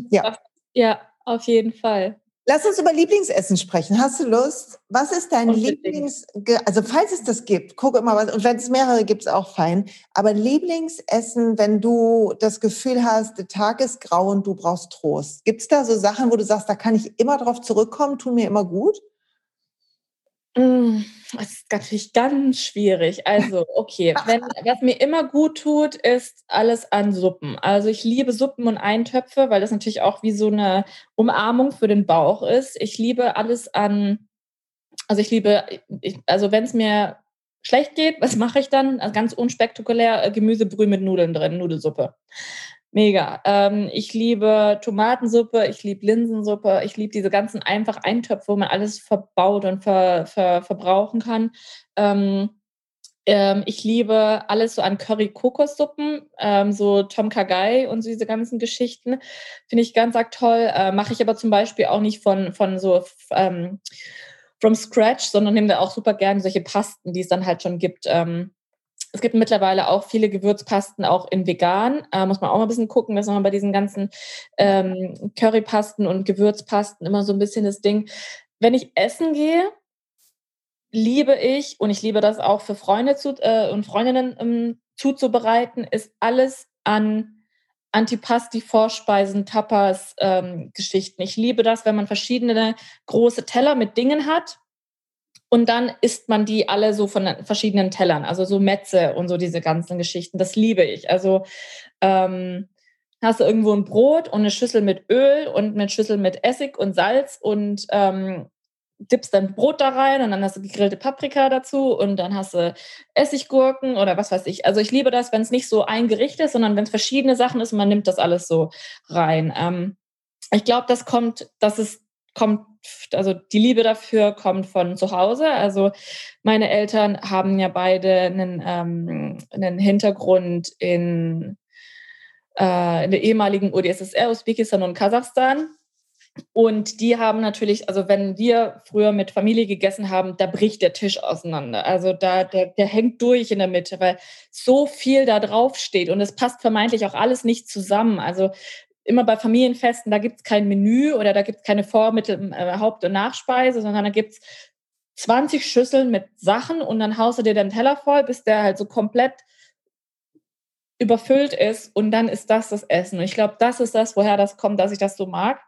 Ja. Ja, auf jeden Fall. Lass uns über Lieblingsessen sprechen. Hast du Lust? Was ist dein Lieblings, also falls es das gibt, guck immer was, und wenn es mehrere gibt, ist auch fein. Aber Lieblingsessen, wenn du das Gefühl hast, der Tag ist grau und du brauchst Trost. Gibt es da so Sachen, wo du sagst, da kann ich immer drauf zurückkommen, tun mir immer gut? Mm, das ist natürlich ganz schwierig. Also, okay, wenn, was mir immer gut tut, ist alles an Suppen. Also ich liebe Suppen und Eintöpfe, weil das natürlich auch wie so eine Umarmung für den Bauch ist. Ich liebe alles an Also ich liebe, ich, also wenn es mir schlecht geht, was mache ich dann? Also ganz unspektakulär äh, Gemüsebrühe mit Nudeln drin, Nudelsuppe. Mega. Ähm, ich liebe Tomatensuppe, ich liebe Linsensuppe, ich liebe diese ganzen einfach Eintöpfe, wo man alles verbaut und ver, ver, verbrauchen kann. Ähm, ähm, ich liebe alles so an Curry-Kokossuppen, ähm, so Tom Kagai und so diese ganzen Geschichten. Finde ich ganz arg toll. Äh, Mache ich aber zum Beispiel auch nicht von, von so ähm, from scratch, sondern nehme da auch super gerne solche Pasten, die es dann halt schon gibt. Ähm, es gibt mittlerweile auch viele Gewürzpasten, auch in vegan. Äh, muss man auch mal ein bisschen gucken. Das ist nochmal bei diesen ganzen ähm, Currypasten und Gewürzpasten immer so ein bisschen das Ding. Wenn ich essen gehe, liebe ich, und ich liebe das auch für Freunde zu, äh, und Freundinnen ähm, zuzubereiten, ist alles an Antipasti, Vorspeisen, Tapas, ähm, Geschichten. Ich liebe das, wenn man verschiedene große Teller mit Dingen hat und dann isst man die alle so von verschiedenen Tellern, also so Metze und so diese ganzen Geschichten. Das liebe ich. Also ähm, hast du irgendwo ein Brot und eine Schüssel mit Öl und eine Schüssel mit Essig und Salz und ähm, dippst dann Brot da rein und dann hast du gegrillte Paprika dazu und dann hast du Essiggurken oder was weiß ich. Also ich liebe das, wenn es nicht so ein Gericht ist, sondern wenn es verschiedene Sachen ist und man nimmt das alles so rein. Ähm, ich glaube, das kommt, das ist kommt, also die Liebe dafür kommt von zu Hause. Also meine Eltern haben ja beide einen, ähm, einen Hintergrund in, äh, in der ehemaligen UdSSR, Usbekistan und Kasachstan. Und die haben natürlich, also wenn wir früher mit Familie gegessen haben, da bricht der Tisch auseinander. Also da, der, der hängt durch in der Mitte, weil so viel da drauf steht und es passt vermeintlich auch alles nicht zusammen. Also immer bei Familienfesten, da gibt es kein Menü oder da gibt es keine Vormittel, äh, Haupt- und Nachspeise, sondern da gibt es 20 Schüsseln mit Sachen und dann haust du dir den Teller voll, bis der halt so komplett überfüllt ist und dann ist das das Essen. Und ich glaube, das ist das, woher das kommt, dass ich das so mag.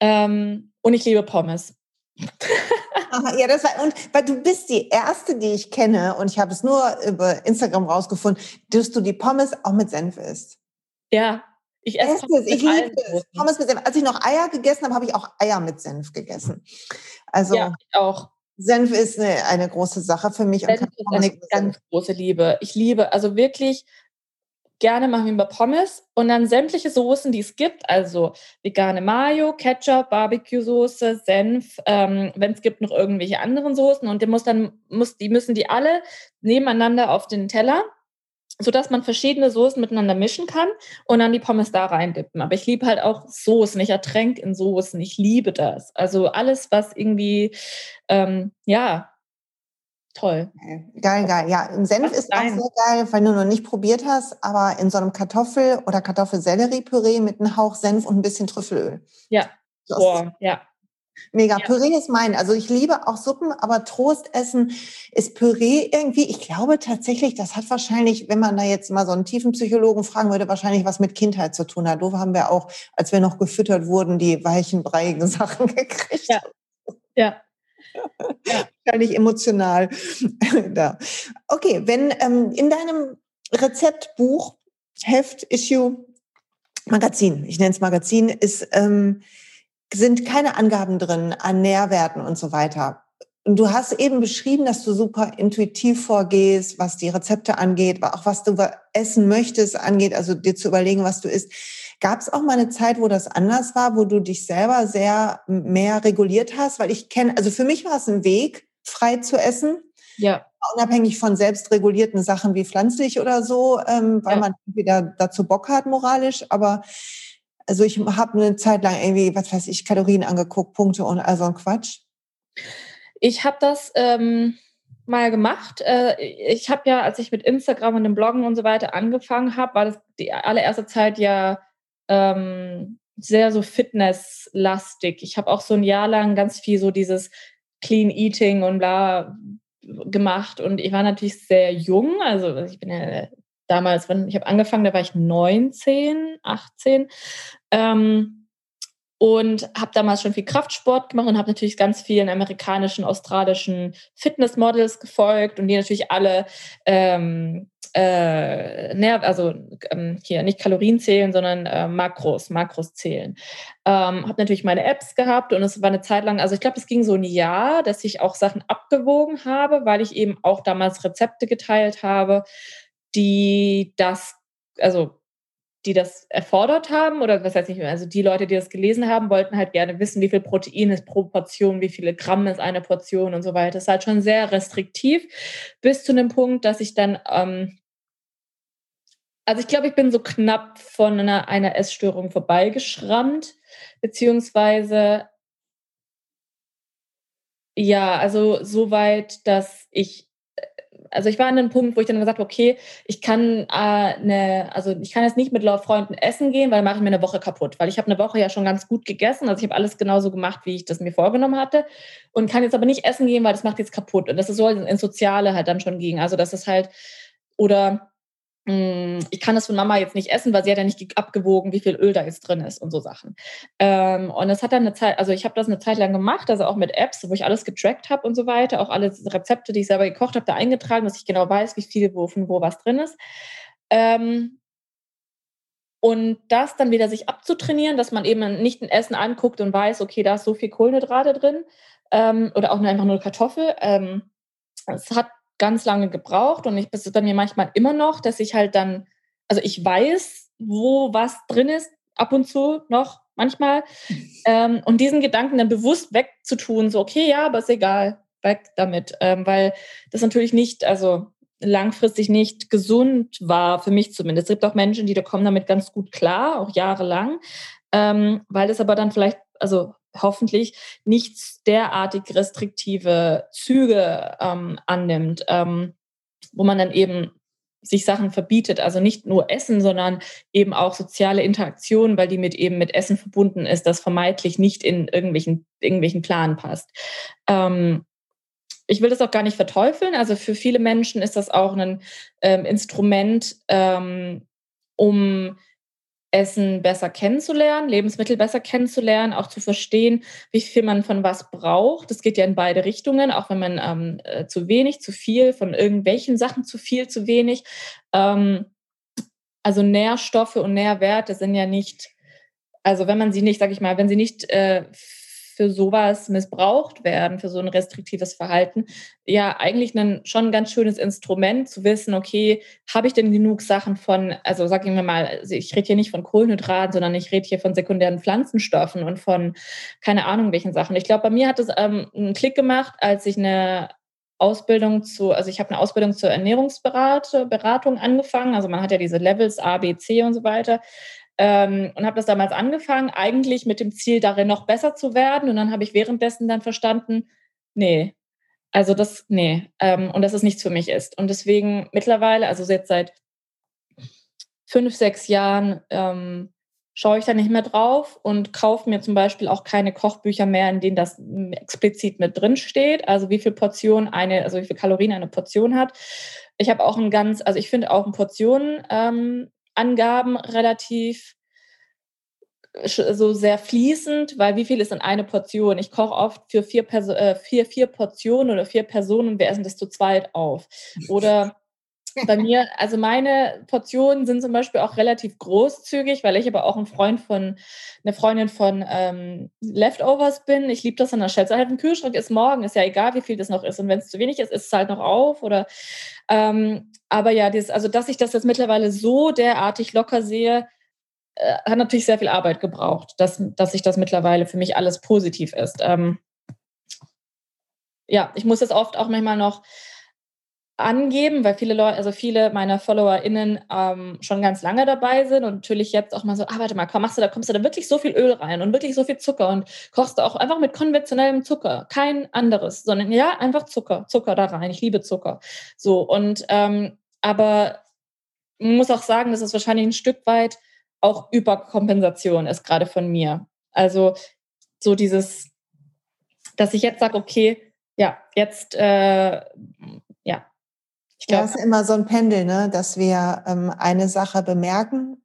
Ähm, und ich liebe Pommes. Aha, ja, das war, und weil du bist die erste, die ich kenne, und ich habe es nur über Instagram rausgefunden, dass du die Pommes auch mit Senf isst. Ja, ich esse Pommes ich liebe es. Pommes mit Senf. Als ich noch Eier gegessen habe, habe ich auch Eier mit Senf gegessen. Also ja, auch. Senf ist eine, eine große Sache für mich. Senf ist eine ganz große Liebe. Ich liebe also wirklich gerne machen wir über Pommes und dann sämtliche Soßen, die es gibt, also vegane Mayo, Ketchup, Barbecue-Soße, Senf, ähm, wenn es gibt noch irgendwelche anderen Soßen und die, muss dann, muss, die müssen die alle nebeneinander auf den Teller sodass man verschiedene Soßen miteinander mischen kann und dann die Pommes da reindippen. Aber ich liebe halt auch Soßen. Ich ertränke in Soßen. Ich liebe das. Also alles, was irgendwie, ähm, ja, toll. Geil, geil. Ja, im Senf ist auch sehr geil, weil du noch nicht probiert hast, aber in so einem Kartoffel- oder Kartoffelsellerie-Püree mit einem Hauch Senf und ein bisschen Trüffelöl. Ja. Boah, ja. Mega. Ja. Püree ist mein. Also ich liebe auch Suppen, aber Trostessen ist Püree irgendwie. Ich glaube tatsächlich, das hat wahrscheinlich, wenn man da jetzt mal so einen tiefen Psychologen fragen würde, wahrscheinlich was mit Kindheit zu tun hat. Doof haben wir auch, als wir noch gefüttert wurden, die weichen, breiigen Sachen gekriegt. Ja. ja. Wahrscheinlich emotional da. Okay, wenn ähm, in deinem Rezeptbuch, Heft, Issue, Magazin, ich nenne es Magazin, ist ähm, sind keine Angaben drin an Nährwerten und so weiter. Und du hast eben beschrieben, dass du super intuitiv vorgehst, was die Rezepte angeht, auch was du essen möchtest angeht, also dir zu überlegen, was du isst. Gab es auch mal eine Zeit, wo das anders war, wo du dich selber sehr mehr reguliert hast? Weil ich kenne, also für mich war es ein Weg, frei zu essen. Ja. Unabhängig von selbst regulierten Sachen wie pflanzlich oder so, ähm, weil ja. man wieder dazu Bock hat moralisch. Aber also ich habe eine Zeit lang irgendwie, was weiß ich, Kalorien angeguckt, Punkte und all so ein Quatsch. Ich habe das ähm, mal gemacht. Äh, ich habe ja, als ich mit Instagram und dem Bloggen und so weiter angefangen habe, war das die allererste Zeit ja ähm, sehr so fitnesslastig. Ich habe auch so ein Jahr lang ganz viel so dieses Clean Eating und bla gemacht und ich war natürlich sehr jung, also ich bin ja damals, wenn ich habe angefangen, da war ich 19, 18. Ähm, und habe damals schon viel Kraftsport gemacht und habe natürlich ganz vielen amerikanischen, australischen Fitnessmodels gefolgt und die natürlich alle ähm, äh, also ähm, hier nicht Kalorien zählen, sondern äh, Makros, Makros zählen. Ähm, habe natürlich meine Apps gehabt und es war eine Zeit lang, also ich glaube, es ging so ein Jahr, dass ich auch Sachen abgewogen habe, weil ich eben auch damals Rezepte geteilt habe, die das, also die das erfordert haben oder was heißt nicht mehr, also die Leute, die das gelesen haben, wollten halt gerne wissen, wie viel Protein ist pro Portion, wie viele Gramm ist eine Portion und so weiter. Das ist halt schon sehr restriktiv bis zu einem Punkt, dass ich dann ähm, also ich glaube, ich bin so knapp von einer, einer Essstörung vorbeigeschrammt, beziehungsweise ja, also so weit, dass ich, also ich war an einem Punkt, wo ich dann gesagt habe, okay, ich kann äh, eine, also ich kann jetzt nicht mit Freunden essen gehen, weil mache ich mir eine Woche kaputt, weil ich habe eine Woche ja schon ganz gut gegessen, also ich habe alles genauso gemacht, wie ich das mir vorgenommen hatte und kann jetzt aber nicht essen gehen, weil das macht jetzt kaputt. Und das ist so ins Soziale halt dann schon ging, also das ist halt oder ich kann das von Mama jetzt nicht essen, weil sie hat ja nicht abgewogen, wie viel Öl da jetzt drin ist und so Sachen. Ähm, und es hat dann eine Zeit, also ich habe das eine Zeit lang gemacht, also auch mit Apps, wo ich alles getrackt habe und so weiter, auch alle Rezepte, die ich selber gekocht habe, da eingetragen, dass ich genau weiß, wie viel wo, von wo was drin ist. Ähm, und das dann wieder sich abzutrainieren, dass man eben nicht ein Essen anguckt und weiß, okay, da ist so viel Kohlenhydrate drin ähm, oder auch nur einfach nur Kartoffel. Ähm, es hat ganz lange gebraucht und ich ist bei mir manchmal immer noch, dass ich halt dann, also ich weiß, wo was drin ist, ab und zu noch manchmal. Ähm, und diesen Gedanken dann bewusst wegzutun, so, okay, ja, aber ist egal, weg damit. Ähm, weil das natürlich nicht, also langfristig nicht gesund war, für mich zumindest. Es gibt auch Menschen, die da kommen damit ganz gut klar, auch jahrelang, ähm, weil es aber dann vielleicht, also hoffentlich nicht derartig restriktive Züge ähm, annimmt, ähm, wo man dann eben sich Sachen verbietet, also nicht nur Essen, sondern eben auch soziale Interaktion, weil die mit eben mit Essen verbunden ist, das vermeintlich nicht in irgendwelchen, irgendwelchen Plan passt. Ähm, ich will das auch gar nicht verteufeln. Also für viele Menschen ist das auch ein ähm, Instrument, ähm, um Essen besser kennenzulernen, Lebensmittel besser kennenzulernen, auch zu verstehen, wie viel man von was braucht. Das geht ja in beide Richtungen, auch wenn man ähm, äh, zu wenig, zu viel, von irgendwelchen Sachen zu viel, zu wenig. Ähm, also Nährstoffe und Nährwerte sind ja nicht, also wenn man sie nicht, sag ich mal, wenn sie nicht äh, für sowas missbraucht werden, für so ein restriktives Verhalten, ja eigentlich ein schon ein ganz schönes Instrument zu wissen, okay, habe ich denn genug Sachen von, also sag ich mir mal, also ich rede hier nicht von Kohlenhydraten, sondern ich rede hier von sekundären Pflanzenstoffen und von keine Ahnung welchen Sachen. Ich glaube, bei mir hat es ähm, einen Klick gemacht, als ich eine Ausbildung zu, also ich habe eine Ausbildung zur Ernährungsberatung angefangen. Also man hat ja diese Levels A, B, C und so weiter ähm, und habe das damals angefangen, eigentlich mit dem Ziel, darin noch besser zu werden. Und dann habe ich währenddessen dann verstanden, nee, also das, nee, ähm, und dass es nichts für mich ist. Und deswegen mittlerweile, also jetzt seit fünf, sechs Jahren, ähm, schaue ich da nicht mehr drauf und kaufe mir zum Beispiel auch keine Kochbücher mehr, in denen das explizit mit drin steht. Also wie viel Portion eine, also wie viel Kalorien eine Portion hat. Ich habe auch ein ganz, also ich finde auch ein Portionen ähm, Angaben relativ so sehr fließend, weil wie viel ist in eine Portion? Ich koche oft für vier, Perso äh, vier, vier Portionen oder vier Personen wir essen das zu zweit auf. Oder bei mir, also meine Portionen sind zum Beispiel auch relativ großzügig, weil ich aber auch ein Freund von, eine Freundin von ähm, Leftovers bin. Ich liebe das an der Schätze. Halt ein Kühlschrank ist morgen, ist ja egal, wie viel das noch ist. Und wenn es zu wenig ist, ist es halt noch auf. Oder ähm, aber ja, dieses, also dass ich das jetzt mittlerweile so derartig locker sehe, äh, hat natürlich sehr viel Arbeit gebraucht, dass, dass sich das mittlerweile für mich alles positiv ist. Ähm, ja, ich muss jetzt oft auch manchmal noch angeben, weil viele Leute, also viele meiner FollowerInnen ähm, schon ganz lange dabei sind und natürlich jetzt auch mal so, ah, warte mal, komm, machst du da, kommst du da wirklich so viel Öl rein und wirklich so viel Zucker und kochst du auch einfach mit konventionellem Zucker, kein anderes, sondern ja, einfach Zucker, Zucker da rein. Ich liebe Zucker. So, und ähm, aber man muss auch sagen, dass es wahrscheinlich ein Stück weit auch Überkompensation ist, gerade von mir. Also so dieses, dass ich jetzt sage, okay, ja, jetzt äh, ich glaube, ja, es ist immer so ein Pendel, ne? dass wir ähm, eine Sache bemerken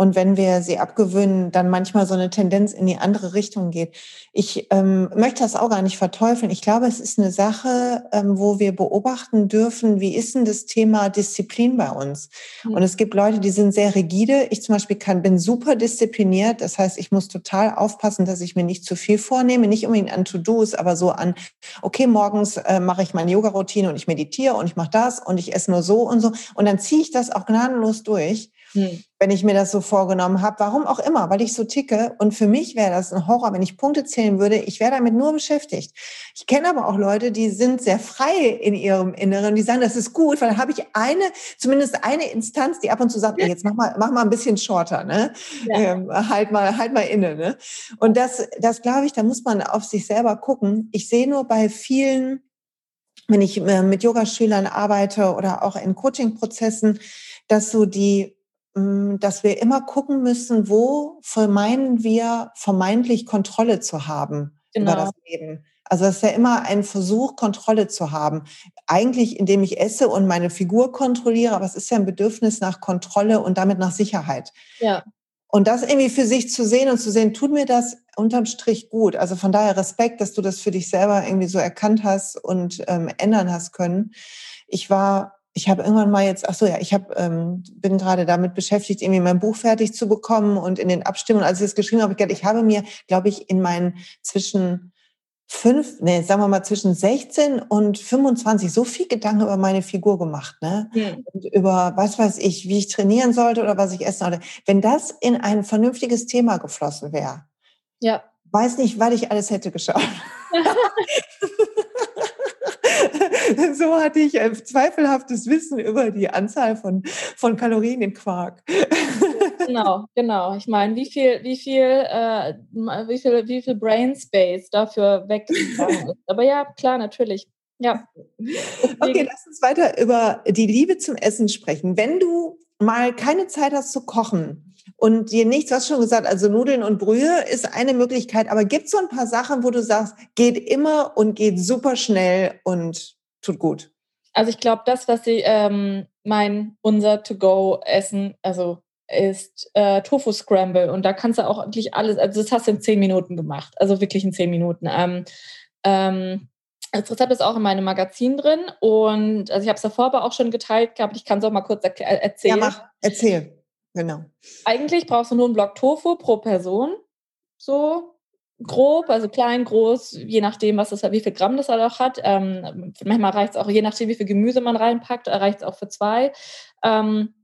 Und wenn wir sie abgewöhnen, dann manchmal so eine Tendenz in die andere Richtung geht. Ich ähm, möchte das auch gar nicht verteufeln. Ich glaube, es ist eine Sache, ähm, wo wir beobachten dürfen, wie ist denn das Thema Disziplin bei uns? Mhm. Und es gibt Leute, die sind sehr rigide. Ich zum Beispiel kann, bin super diszipliniert. Das heißt, ich muss total aufpassen, dass ich mir nicht zu viel vornehme, nicht unbedingt an To-Dos, aber so an, okay, morgens äh, mache ich meine Yoga-Routine und ich meditiere und ich mache das und ich esse nur so und so. Und dann ziehe ich das auch gnadenlos durch. Hm. wenn ich mir das so vorgenommen habe. Warum auch immer, weil ich so ticke. Und für mich wäre das ein Horror, wenn ich Punkte zählen würde. Ich wäre damit nur beschäftigt. Ich kenne aber auch Leute, die sind sehr frei in ihrem Inneren. Die sagen, das ist gut, weil da habe ich eine, zumindest eine Instanz, die ab und zu sagt, jetzt mach mal, mach mal ein bisschen shorter, ne? Ja. Ähm, halt mal, halt mal inne, ne? Und das, das glaube ich, da muss man auf sich selber gucken. Ich sehe nur bei vielen, wenn ich äh, mit Yogaschülern arbeite oder auch in Coaching-Prozessen, dass so die dass wir immer gucken müssen, wo vermeiden wir vermeintlich Kontrolle zu haben genau. über das Leben. Also es ist ja immer ein Versuch, Kontrolle zu haben. Eigentlich, indem ich esse und meine Figur kontrolliere, aber es ist ja ein Bedürfnis nach Kontrolle und damit nach Sicherheit. Ja. Und das irgendwie für sich zu sehen und zu sehen, tut mir das unterm Strich gut. Also von daher Respekt, dass du das für dich selber irgendwie so erkannt hast und ähm, ändern hast können. Ich war ich habe irgendwann mal jetzt, ach so ja, ich hab, ähm, bin gerade damit beschäftigt, irgendwie mein Buch fertig zu bekommen und in den Abstimmungen, als ich es geschrieben habe, ich, gedacht, ich habe mir, glaube ich, in meinen zwischen fünf, nee, sagen wir mal zwischen 16 und 25 so viel Gedanken über meine Figur gemacht, ne? Und über, was weiß ich, wie ich trainieren sollte oder was ich essen sollte. Wenn das in ein vernünftiges Thema geflossen wäre, ja. weiß nicht, was ich alles hätte geschaut. so hatte ich ein zweifelhaftes Wissen über die Anzahl von, von Kalorien in Quark. genau, genau. Ich meine, wie viel, wie viel, äh, wie viel, wie viel Brain Space dafür weggegangen ist. Aber ja, klar, natürlich. Ja. Okay, lass uns weiter über die Liebe zum Essen sprechen. Wenn du mal keine Zeit hast zu kochen und dir nichts, was schon gesagt, also Nudeln und Brühe ist eine Möglichkeit, aber gibt es so ein paar Sachen, wo du sagst, geht immer und geht super schnell und tut gut. Also ich glaube, das, was sie ähm, mein unser To-Go-Essen, also ist äh, Tofu Scramble und da kannst du auch wirklich alles, also das hast du in zehn Minuten gemacht, also wirklich in zehn Minuten. Ähm, ähm, das Rezept ist auch in meinem Magazin drin und also ich habe es davor aber auch schon geteilt gehabt. Ich kann es auch mal kurz er erzählen. Ja, mach, erzähl. Genau. Eigentlich brauchst du nur einen Block Tofu pro Person. So grob, also klein, groß, je nachdem, was das, wie viel Gramm das halt auch hat. Ähm, manchmal reicht es auch, je nachdem, wie viel Gemüse man reinpackt, reicht es auch für zwei. Ähm,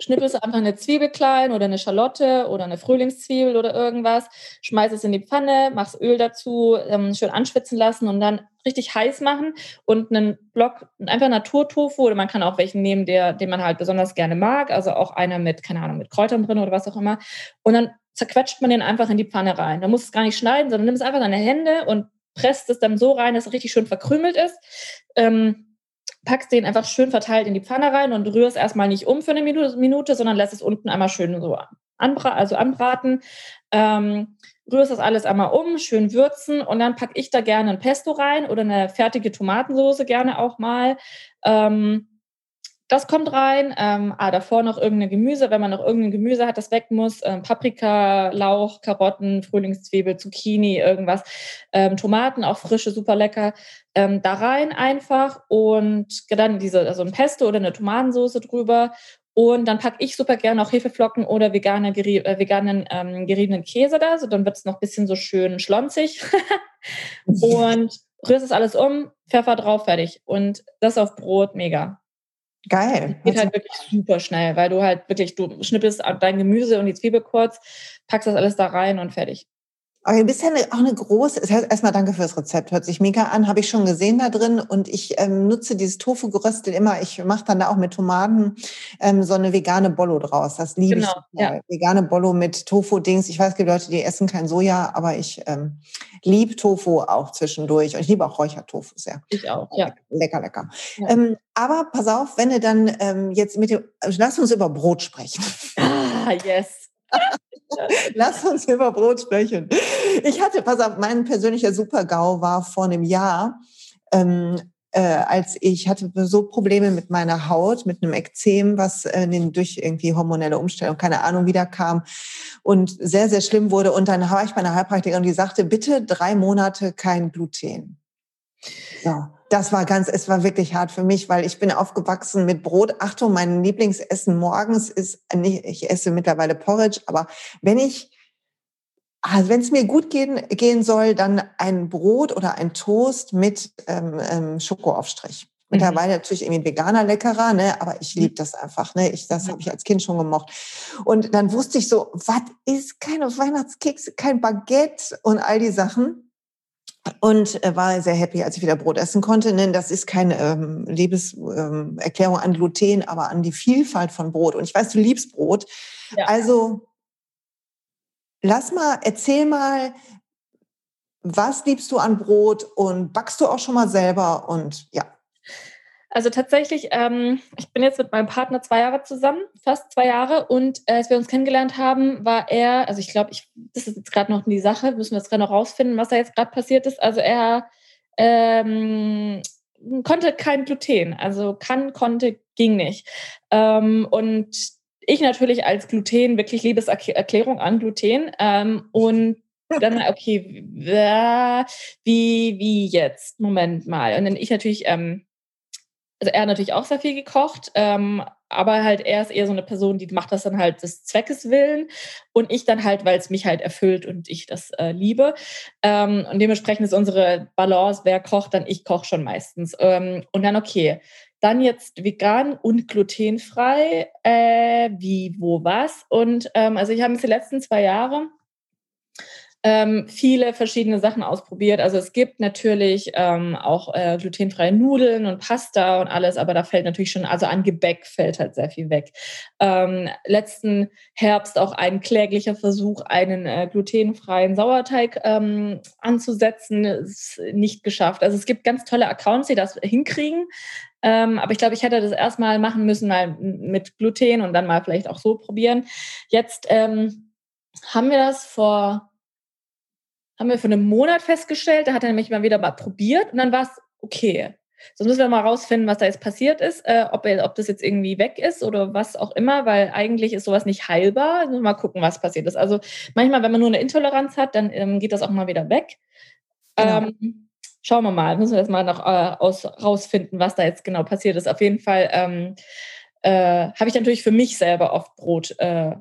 schnippelst einfach eine Zwiebel klein oder eine Schalotte oder eine Frühlingszwiebel oder irgendwas, schmeißt es in die Pfanne, machst Öl dazu, ähm, schön anschwitzen lassen und dann richtig heiß machen und einen Block, einfach Naturtofu oder man kann auch welchen nehmen, der, den man halt besonders gerne mag, also auch einer mit, keine Ahnung, mit Kräutern drin oder was auch immer. Und dann zerquetscht man den einfach in die Pfanne rein. Da muss es gar nicht schneiden, sondern nimm es einfach in deine Hände und presst es dann so rein, dass es richtig schön verkrümelt ist. Ähm, packst den einfach schön verteilt in die Pfanne rein und rührst erstmal nicht um für eine Minute, sondern lässt es unten einmal schön so anbra also anbraten. Ähm, rührst das alles einmal um, schön würzen und dann packe ich da gerne ein Pesto rein oder eine fertige Tomatensoße gerne auch mal. Ähm, das kommt rein. Ähm, ah, davor noch irgendein Gemüse, wenn man noch irgendein Gemüse hat, das weg muss. Ähm, Paprika, Lauch, Karotten, Frühlingszwiebel, Zucchini, irgendwas. Ähm, Tomaten, auch frische, super lecker. Ähm, da rein einfach und dann diese, also ein Pesto oder eine Tomatensauce drüber. Und dann packe ich super gerne auch Hefeflocken oder vegane, äh, veganen ähm, geriebenen Käse da. So, dann wird es noch ein bisschen so schön schlonzig. und rührst es alles um, Pfeffer drauf, fertig. Und das auf Brot, mega. Geil. Geht halt wirklich super schnell, weil du halt wirklich, du schnippelst dein Gemüse und die Zwiebel kurz, packst das alles da rein und fertig. Aber du bist ja auch eine große, das heißt erstmal danke fürs Rezept, hört sich mega an, habe ich schon gesehen da drin und ich ähm, nutze dieses Tofu-Geröstel immer, ich mache dann da auch mit Tomaten ähm, so eine vegane Bollo draus, das liebe genau, ich. Ja. Vegane Bollo mit Tofu-Dings, ich weiß, es gibt Leute, die essen kein Soja, aber ich ähm, liebe Tofu auch zwischendurch und ich liebe auch Räuchertofu sehr. Ich auch, ja. Lecker, lecker. Ja. Ähm, aber pass auf, wenn du dann ähm, jetzt mit dem, lass uns über Brot sprechen. Ah, yes. Lass uns über Brot sprechen. Ich hatte, pass auf, mein persönlicher Super-GAU war vor einem Jahr. Ähm, äh, als ich hatte so Probleme mit meiner Haut, mit einem Ekzem, was äh, durch irgendwie hormonelle Umstellung, keine Ahnung, wiederkam und sehr, sehr schlimm wurde. Und dann war ich bei einer Heilpraktikerin, die sagte, bitte drei Monate kein Gluten. Ja, das war ganz, es war wirklich hart für mich, weil ich bin aufgewachsen mit Brot. Achtung, mein Lieblingsessen morgens ist, ich esse mittlerweile Porridge, aber wenn ich also wenn es mir gut gehen, gehen soll, dann ein Brot oder ein Toast mit ähm, ähm, Schokoaufstrich. Mhm. Mittlerweile natürlich irgendwie veganer leckerer, ne? aber ich liebe das einfach. Ne? Ich, das habe ich als Kind schon gemocht. Und dann wusste ich so, was ist keine Weihnachtskekse, kein Baguette und all die Sachen. Und war sehr happy, als ich wieder Brot essen konnte. Ne? Das ist keine ähm, Liebeserklärung ähm, an Gluten, aber an die Vielfalt von Brot. Und ich weiß, du liebst Brot. Ja. Also Lass mal, erzähl mal, was liebst du an Brot und backst du auch schon mal selber und ja. Also tatsächlich, ähm, ich bin jetzt mit meinem Partner zwei Jahre zusammen, fast zwei Jahre. Und äh, als wir uns kennengelernt haben, war er, also ich glaube, ich, das ist jetzt gerade noch die Sache, müssen wir jetzt gerade noch rausfinden, was da jetzt gerade passiert ist. Also er ähm, konnte kein Gluten, also kann, konnte, ging nicht. Ähm, und ich natürlich als Gluten, wirklich Liebeserklärung an Gluten. Ähm, und dann, okay, wie, wie jetzt? Moment mal. Und dann ich natürlich, ähm, also er hat natürlich auch sehr viel gekocht, ähm, aber halt er ist eher so eine Person, die macht das dann halt des Zweckes willen und ich dann halt, weil es mich halt erfüllt und ich das äh, liebe. Ähm, und dementsprechend ist unsere Balance, wer kocht, dann ich koche schon meistens. Ähm, und dann, okay, dann jetzt vegan und glutenfrei. Äh, wie, wo, was? Und ähm, also ich habe jetzt die letzten zwei Jahre ähm, viele verschiedene Sachen ausprobiert. Also es gibt natürlich ähm, auch äh, glutenfreie Nudeln und Pasta und alles, aber da fällt natürlich schon, also an Gebäck fällt halt sehr viel weg. Ähm, letzten Herbst auch ein kläglicher Versuch, einen äh, glutenfreien Sauerteig ähm, anzusetzen, ist nicht geschafft. Also es gibt ganz tolle Accounts, die das hinkriegen. Ähm, aber ich glaube, ich hätte das erstmal machen müssen, mal mit Gluten und dann mal vielleicht auch so probieren. Jetzt ähm, haben wir das vor, haben wir vor einem Monat festgestellt. Da hat er nämlich mal wieder mal probiert und dann war es okay. So müssen wir mal rausfinden, was da jetzt passiert ist, äh, ob, ob das jetzt irgendwie weg ist oder was auch immer, weil eigentlich ist sowas nicht heilbar. Mal gucken, was passiert ist. Also manchmal, wenn man nur eine Intoleranz hat, dann ähm, geht das auch mal wieder weg. Genau. Ähm, schauen wir mal, müssen wir jetzt mal noch äh, aus, rausfinden, was da jetzt genau passiert ist. Auf jeden Fall ähm, äh, habe ich natürlich für mich selber oft Brot äh,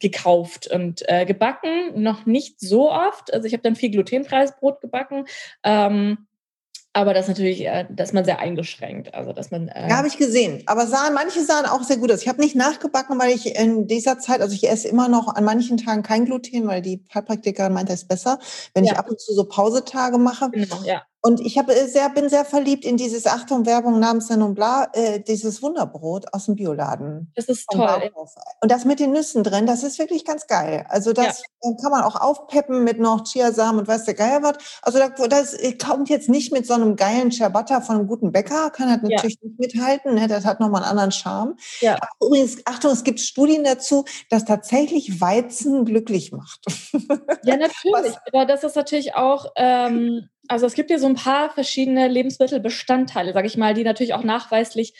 gekauft und äh, gebacken, noch nicht so oft. Also ich habe dann viel glutenfreies Brot gebacken. Ähm, aber das ist natürlich, äh, dass man sehr eingeschränkt. Also dass man. Äh ja, habe ich gesehen. Aber sahen, manche sahen auch sehr gut aus. Ich habe nicht nachgebacken, weil ich in dieser Zeit, also ich esse immer noch an manchen Tagen kein Gluten, weil die Heilpraktikerin meint, das ist besser, wenn ja. ich ab und zu so Pausetage mache. Genau, ja. Und ich habe äh, sehr, bin sehr verliebt in dieses Achtung Werbung namens bla, äh, dieses Wunderbrot aus dem Bioladen. Das ist toll. Und das mit den Nüssen drin, das ist wirklich ganz geil. Also das ja. kann man auch aufpeppen mit noch Chiasamen und weiß der Geier was. Also das äh, kommt jetzt nicht mit so einem geilen Ciabatta von einem guten Bäcker, kann halt natürlich ja. nicht mithalten. Ne? Das hat nochmal einen anderen Charme. Ja. Übrigens, Achtung, es gibt Studien dazu, dass tatsächlich Weizen glücklich macht. Ja, natürlich. Aber das ist natürlich auch ähm, also es gibt ja so ein paar verschiedene Lebensmittelbestandteile, sage ich mal, die natürlich auch nachweislich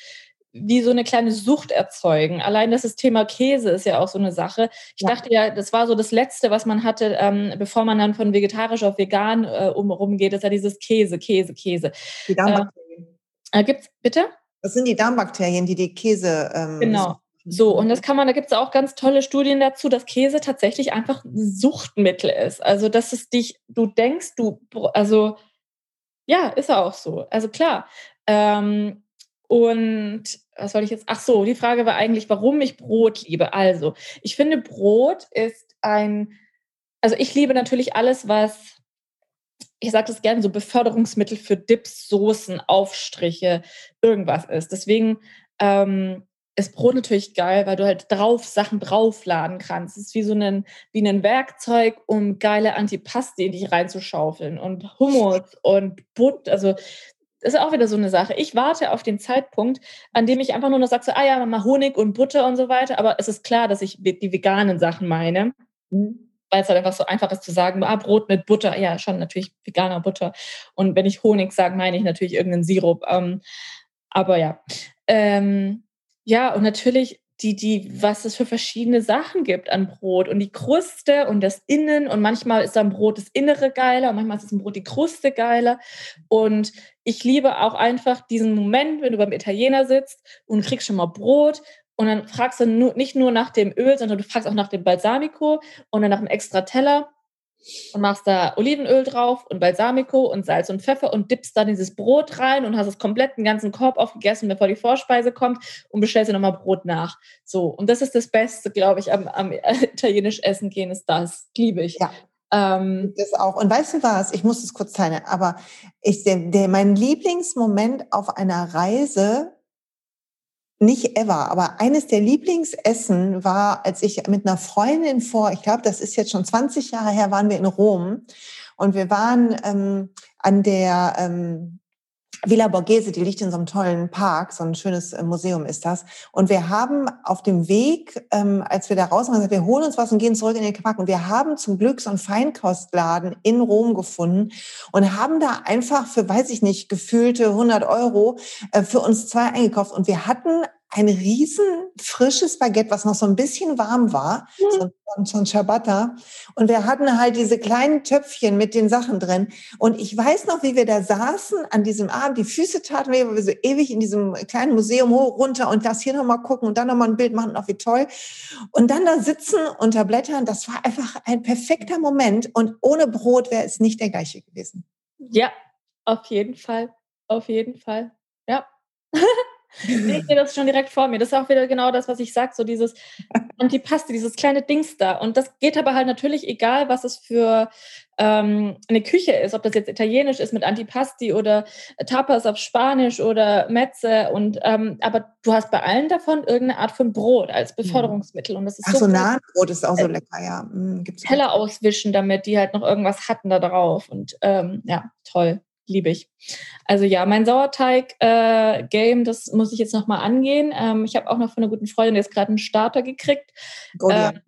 wie so eine kleine Sucht erzeugen. Allein das Thema Käse ist ja auch so eine Sache. Ich ja. dachte ja, das war so das Letzte, was man hatte, ähm, bevor man dann von vegetarisch auf vegan äh, umgeht, ist ja dieses Käse, Käse, Käse. Die Darmbakterien. Äh, gibt's, bitte? Das sind die Darmbakterien, die die Käse. Ähm, genau. So, und das kann man, da gibt es auch ganz tolle Studien dazu, dass Käse tatsächlich einfach ein Suchtmittel ist. Also, dass es dich, du denkst, du, also, ja, ist auch so. Also klar. Ähm, und was wollte ich jetzt? Ach so, die Frage war eigentlich, warum ich Brot liebe. Also, ich finde, Brot ist ein, also ich liebe natürlich alles, was, ich sage das gerne, so Beförderungsmittel für Dips, Soßen, Aufstriche, irgendwas ist. Deswegen ähm, ist Brot natürlich geil, weil du halt drauf Sachen draufladen kannst. Es ist wie so ein, wie ein Werkzeug, um geile Antipasti in dich reinzuschaufeln und Hummus und Butter. Also das ist auch wieder so eine Sache. Ich warte auf den Zeitpunkt, an dem ich einfach nur noch sage, so, ah ja, mal Honig und Butter und so weiter. Aber es ist klar, dass ich die veganen Sachen meine. Mhm. weil es halt einfach so einfach ist zu sagen, ah, Brot mit Butter, ja, schon natürlich veganer Butter. Und wenn ich Honig sage, meine ich natürlich irgendeinen Sirup. Ähm, aber ja. Ähm, ja, und natürlich die, die, was es für verschiedene Sachen gibt an Brot und die Kruste und das Innen und manchmal ist dann Brot das Innere geiler und manchmal ist ein Brot die Kruste geiler. Und ich liebe auch einfach diesen Moment, wenn du beim Italiener sitzt und kriegst schon mal Brot und dann fragst du nicht nur nach dem Öl, sondern du fragst auch nach dem Balsamico und dann nach einem extra Teller und machst da Olivenöl drauf und Balsamico und Salz und Pfeffer und dippst dann dieses Brot rein und hast es komplett den ganzen Korb aufgegessen, bevor die Vorspeise kommt und bestellst dir nochmal Brot nach. So, und das ist das Beste, glaube ich, am, am italienisch Essen gehen, ist das. Liebe ich. Ja. Ähm, das auch. Und weißt du was? Ich muss es kurz teilen, aber ich, der, der, mein Lieblingsmoment auf einer Reise nicht ever, aber eines der Lieblingsessen war, als ich mit einer Freundin vor, ich glaube, das ist jetzt schon 20 Jahre her, waren wir in Rom. Und wir waren ähm, an der ähm, Villa Borghese, die liegt in so einem tollen Park, so ein schönes äh, Museum ist das. Und wir haben auf dem Weg, ähm, als wir da raus waren, gesagt, wir holen uns was und gehen zurück in den Park. Und wir haben zum Glück so einen Feinkostladen in Rom gefunden und haben da einfach für, weiß ich nicht, gefühlte 100 Euro äh, für uns zwei eingekauft. Und wir hatten ein riesen frisches Baguette, was noch so ein bisschen warm war, mhm. so, so ein Ciabatta. Und wir hatten halt diese kleinen Töpfchen mit den Sachen drin. Und ich weiß noch, wie wir da saßen an diesem Abend, die Füße taten wir, weil wir so ewig in diesem kleinen Museum hoch, runter und das hier nochmal gucken und dann nochmal ein Bild machen, auch wie toll. Und dann da sitzen unter Blättern, das war einfach ein perfekter Moment. Und ohne Brot wäre es nicht der gleiche gewesen. Ja, auf jeden Fall. Auf jeden Fall. Ja. ich sehe das schon direkt vor mir. Das ist auch wieder genau das, was ich sage, so dieses Antipasti, dieses kleine Dings da. Und das geht aber halt natürlich, egal was es für ähm, eine Küche ist, ob das jetzt italienisch ist mit Antipasti oder Tapas auf Spanisch oder Metze. Und, ähm, aber du hast bei allen davon irgendeine Art von Brot als mhm. Beförderungsmittel. Und das ist Ach so, Nahenbrot ist auch so lecker, ja. Mhm, Teller auswischen damit, die halt noch irgendwas hatten da drauf. Und ähm, ja, toll liebe ich. Also ja, mein Sauerteig-Game, äh, das muss ich jetzt nochmal angehen. Ähm, ich habe auch noch von einer guten Freundin jetzt gerade einen Starter gekriegt. Ähm,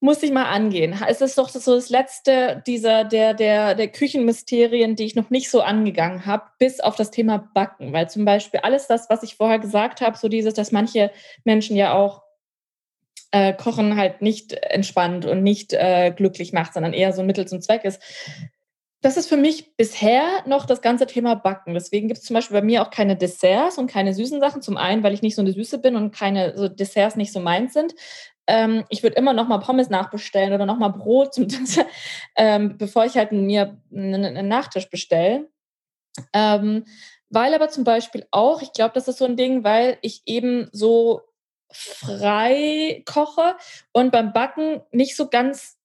muss ich mal angehen. Es ist doch so das letzte dieser der, der, der Küchenmysterien, die ich noch nicht so angegangen habe, bis auf das Thema Backen. Weil zum Beispiel alles das, was ich vorher gesagt habe, so dieses, dass manche Menschen ja auch äh, Kochen halt nicht entspannt und nicht äh, glücklich macht, sondern eher so ein Mittel zum Zweck ist das ist für mich bisher noch das ganze Thema Backen. Deswegen gibt es zum Beispiel bei mir auch keine Desserts und keine süßen Sachen. Zum einen, weil ich nicht so eine Süße bin und keine so Desserts nicht so meins sind. Ähm, ich würde immer noch mal Pommes nachbestellen oder noch mal Brot, zum, ähm, bevor ich halt mir einen, einen Nachtisch bestelle. Ähm, weil aber zum Beispiel auch, ich glaube, das ist so ein Ding, weil ich eben so frei koche und beim Backen nicht so ganz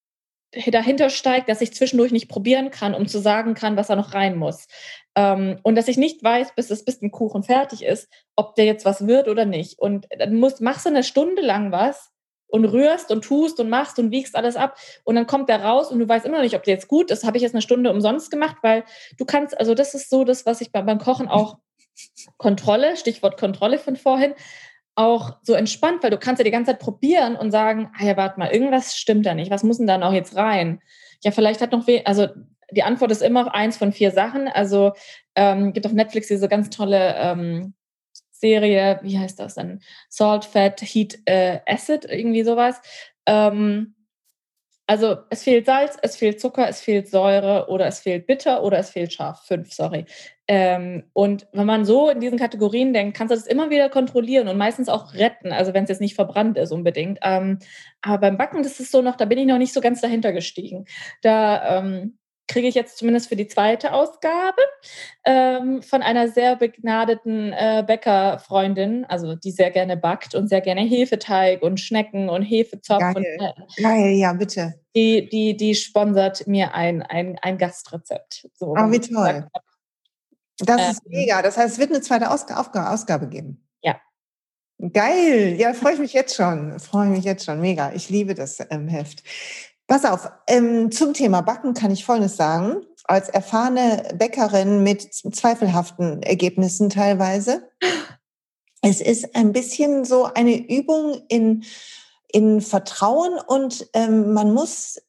dahinter steigt, dass ich zwischendurch nicht probieren kann, um zu sagen kann, was da noch rein muss. Ähm, und dass ich nicht weiß, bis es bis ein Kuchen fertig ist, ob der jetzt was wird oder nicht. Und dann musst, machst du eine Stunde lang was und rührst und tust und machst und wiegst alles ab und dann kommt der raus und du weißt immer noch nicht, ob der jetzt gut ist. Habe ich jetzt eine Stunde umsonst gemacht, weil du kannst, also das ist so das, was ich beim Kochen auch Kontrolle, Stichwort Kontrolle von vorhin, auch so entspannt, weil du kannst ja die ganze Zeit probieren und sagen, ah ja, warte mal, irgendwas stimmt da nicht, was muss denn da noch jetzt rein? Ja, vielleicht hat noch, we also die Antwort ist immer eins von vier Sachen. Also ähm, gibt auf Netflix diese ganz tolle ähm, Serie, wie heißt das denn? Salt, Fat, Heat, äh, Acid, irgendwie sowas. Ähm, also es fehlt Salz, es fehlt Zucker, es fehlt Säure oder es fehlt Bitter oder es fehlt scharf. Fünf, sorry. Ähm, und wenn man so in diesen Kategorien denkt, kannst du das immer wieder kontrollieren und meistens auch retten, also wenn es jetzt nicht verbrannt ist unbedingt. Ähm, aber beim Backen, das ist so noch, da bin ich noch nicht so ganz dahinter gestiegen. Da ähm, kriege ich jetzt zumindest für die zweite Ausgabe ähm, von einer sehr begnadeten äh, Bäckerfreundin, also die sehr gerne backt und sehr gerne Hefeteig und Schnecken und Hefezopf. Geil, und, äh, Geil ja, bitte. Die, die, die sponsert mir ein, ein, ein Gastrezept. So, oh, wie toll. Das ähm, ist mega. Das heißt, es wird eine zweite Ausgabe, Ausgabe geben. Ja. Geil. Ja, freue ich mich jetzt schon. Freue mich jetzt schon. Mega. Ich liebe das ähm, Heft. Pass auf, ähm, zum Thema Backen kann ich Folgendes sagen. Als erfahrene Bäckerin mit zweifelhaften Ergebnissen teilweise. Es ist ein bisschen so eine Übung in in Vertrauen und ähm, man muss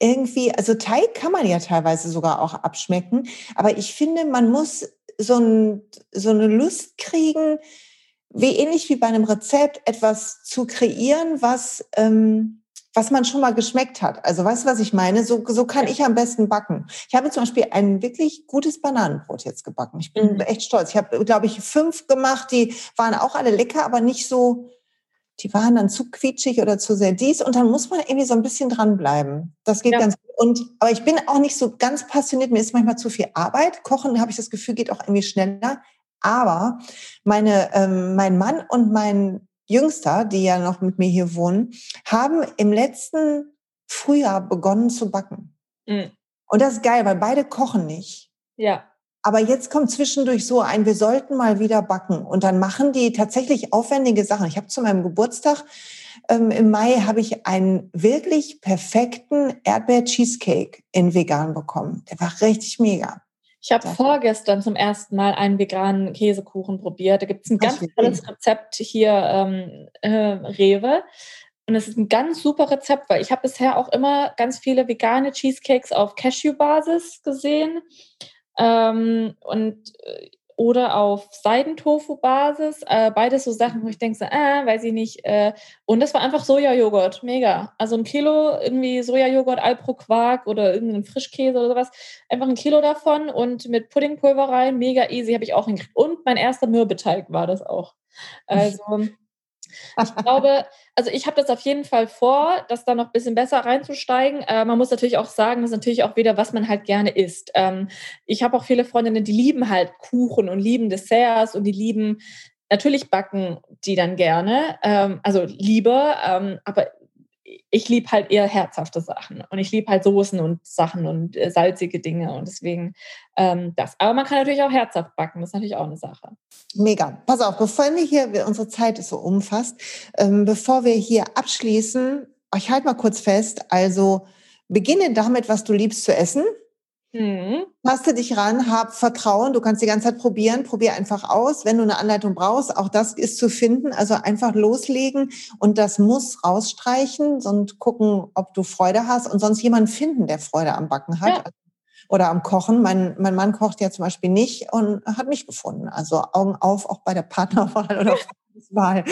irgendwie, also Teig kann man ja teilweise sogar auch abschmecken, aber ich finde, man muss so, ein, so eine Lust kriegen, wie ähnlich wie bei einem Rezept, etwas zu kreieren, was, ähm, was man schon mal geschmeckt hat. Also weißt du, was ich meine? So, so kann ich am besten backen. Ich habe zum Beispiel ein wirklich gutes Bananenbrot jetzt gebacken. Ich bin mhm. echt stolz. Ich habe, glaube ich, fünf gemacht, die waren auch alle lecker, aber nicht so, die waren dann zu quietschig oder zu sehr dies und dann muss man irgendwie so ein bisschen dranbleiben. Das geht ja. ganz gut. Und, aber ich bin auch nicht so ganz passioniert. Mir ist manchmal zu viel Arbeit. Kochen, habe ich das Gefühl, geht auch irgendwie schneller. Aber meine, ähm, mein Mann und mein Jüngster, die ja noch mit mir hier wohnen, haben im letzten Frühjahr begonnen zu backen. Mhm. Und das ist geil, weil beide kochen nicht. Ja. Aber jetzt kommt zwischendurch so ein, wir sollten mal wieder backen. Und dann machen die tatsächlich aufwendige Sachen. Ich habe zu meinem Geburtstag ähm, im Mai habe ich einen wirklich perfekten Erdbeer-Cheesecake in vegan bekommen. Der war richtig mega. Ich habe vorgestern zum ersten Mal einen veganen Käsekuchen probiert. Da gibt es ein ganz tolles Rezept hier, ähm, äh, Rewe. Und es ist ein ganz super Rezept, weil ich habe bisher auch immer ganz viele vegane Cheesecakes auf Cashew-Basis gesehen. Ähm, und äh, oder auf Seidentofu-Basis. Äh, beides so Sachen, wo ich denke, so, äh, weiß ich nicht. Äh, und das war einfach Sojajoghurt, mega. Also ein Kilo irgendwie Sojajoghurt, Alpro-Quark oder irgendein Frischkäse oder sowas. Einfach ein Kilo davon und mit Puddingpulver rein, mega easy, habe ich auch hingekriegt. Und mein erster Mürbeteig war das auch. Also ich glaube, also ich habe das auf jeden Fall vor, das da noch ein bisschen besser reinzusteigen. Äh, man muss natürlich auch sagen, das ist natürlich auch wieder, was man halt gerne isst. Ähm, ich habe auch viele Freundinnen, die lieben halt Kuchen und lieben Desserts und die lieben natürlich backen die dann gerne, ähm, also lieber, ähm, aber ich liebe halt eher herzhafte Sachen und ich liebe halt Soßen und Sachen und äh, salzige Dinge und deswegen ähm, das. Aber man kann natürlich auch herzhaft backen, das ist natürlich auch eine Sache. Mega. Pass auf, bevor wir hier, unsere Zeit ist so umfasst, ähm, bevor wir hier abschließen, ich halte mal kurz fest, also beginne damit, was du liebst zu essen. Mhm. Taste dich ran, hab Vertrauen, du kannst die ganze Zeit probieren, probier einfach aus. Wenn du eine Anleitung brauchst, auch das ist zu finden. Also einfach loslegen und das muss rausstreichen und gucken, ob du Freude hast und sonst jemanden finden, der Freude am Backen hat. Ja. Oder am Kochen. Mein, mein Mann kocht ja zum Beispiel nicht und hat mich gefunden. Also Augen auf, auch bei der Partnerwahl oder Wahl.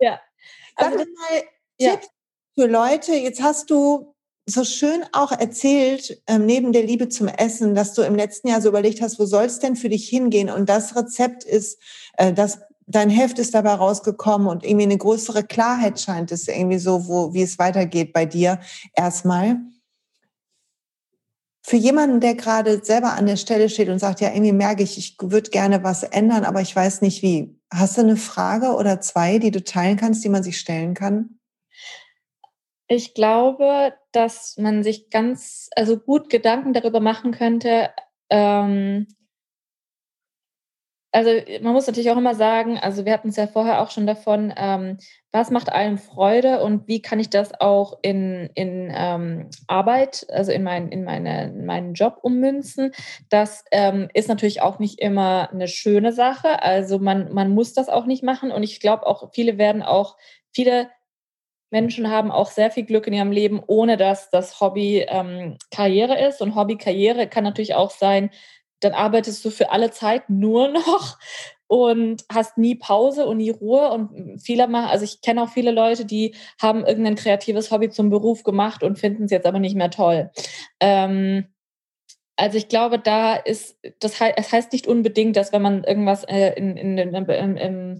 ja. Also, Sag mal, ja. Tipps für Leute. Jetzt hast du so schön auch erzählt, ähm, neben der Liebe zum Essen, dass du im letzten Jahr so überlegt hast, wo soll es denn für dich hingehen? Und das Rezept ist, äh, dass dein Heft ist dabei rausgekommen und irgendwie eine größere Klarheit scheint es irgendwie so, wo, wie es weitergeht bei dir erstmal. Für jemanden, der gerade selber an der Stelle steht und sagt, ja, irgendwie merke ich, ich würde gerne was ändern, aber ich weiß nicht wie. Hast du eine Frage oder zwei, die du teilen kannst, die man sich stellen kann? Ich glaube, dass man sich ganz, also gut Gedanken darüber machen könnte. Ähm, also man muss natürlich auch immer sagen, also wir hatten es ja vorher auch schon davon, ähm, was macht einem Freude und wie kann ich das auch in, in ähm, Arbeit, also in, mein, in, meine, in meinen Job ummünzen. Das ähm, ist natürlich auch nicht immer eine schöne Sache. Also man, man muss das auch nicht machen und ich glaube auch, viele werden auch, viele Menschen haben auch sehr viel Glück in ihrem Leben, ohne dass das Hobby ähm, Karriere ist. Und Hobby Karriere kann natürlich auch sein, dann arbeitest du für alle Zeit nur noch und hast nie Pause und nie Ruhe. Und viele machen, also ich kenne auch viele Leute, die haben irgendein kreatives Hobby zum Beruf gemacht und finden es jetzt aber nicht mehr toll. Ähm, also ich glaube, da ist, das heißt, es heißt nicht unbedingt, dass wenn man irgendwas äh, in, in, in, in, in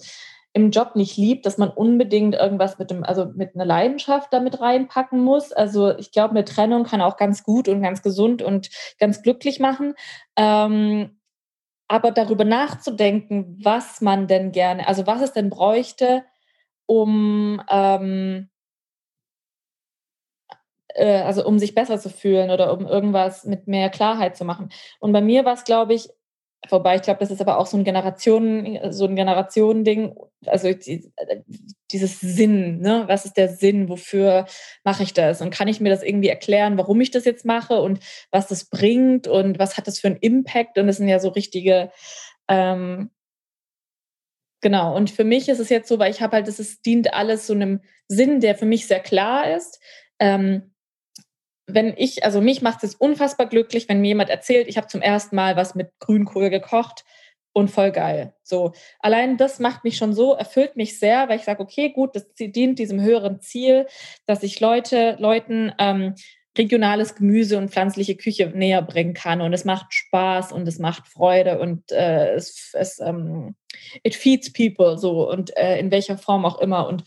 im Job nicht liebt, dass man unbedingt irgendwas mit dem, also mit einer Leidenschaft damit reinpacken muss. Also ich glaube, eine Trennung kann auch ganz gut und ganz gesund und ganz glücklich machen. Ähm, aber darüber nachzudenken, was man denn gerne, also was es denn bräuchte, um ähm, äh, also um sich besser zu fühlen oder um irgendwas mit mehr Klarheit zu machen. Und bei mir war es, glaube ich, Wobei ich glaube, das ist aber auch so ein Generationen, so ein Generationending. Also die, dieses Sinn, ne? Was ist der Sinn? Wofür mache ich das? Und kann ich mir das irgendwie erklären, warum ich das jetzt mache und was das bringt und was hat das für einen Impact? Und das sind ja so richtige, ähm, Genau. Und für mich ist es jetzt so, weil ich habe halt, es dient alles so einem Sinn, der für mich sehr klar ist. Ähm, wenn ich, also mich macht es unfassbar glücklich, wenn mir jemand erzählt, ich habe zum ersten Mal was mit Grünkohl gekocht und voll geil. So, allein das macht mich schon so, erfüllt mich sehr, weil ich sage, okay, gut, das dient diesem höheren Ziel, dass ich Leute, Leuten ähm, regionales Gemüse und pflanzliche Küche näher bringen kann. Und es macht Spaß und es macht Freude und äh, es, es ähm, it feeds people so und äh, in welcher Form auch immer. Und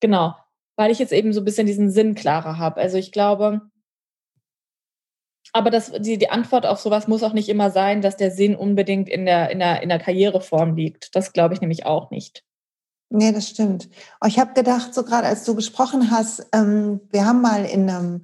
genau, weil ich jetzt eben so ein bisschen diesen Sinn klarer habe. Also ich glaube, aber das, die, die Antwort auf sowas muss auch nicht immer sein, dass der Sinn unbedingt in der, in der, in der Karriereform liegt. Das glaube ich nämlich auch nicht. Nee, das stimmt. Ich habe gedacht, so gerade als du gesprochen hast, ähm, wir haben mal in einem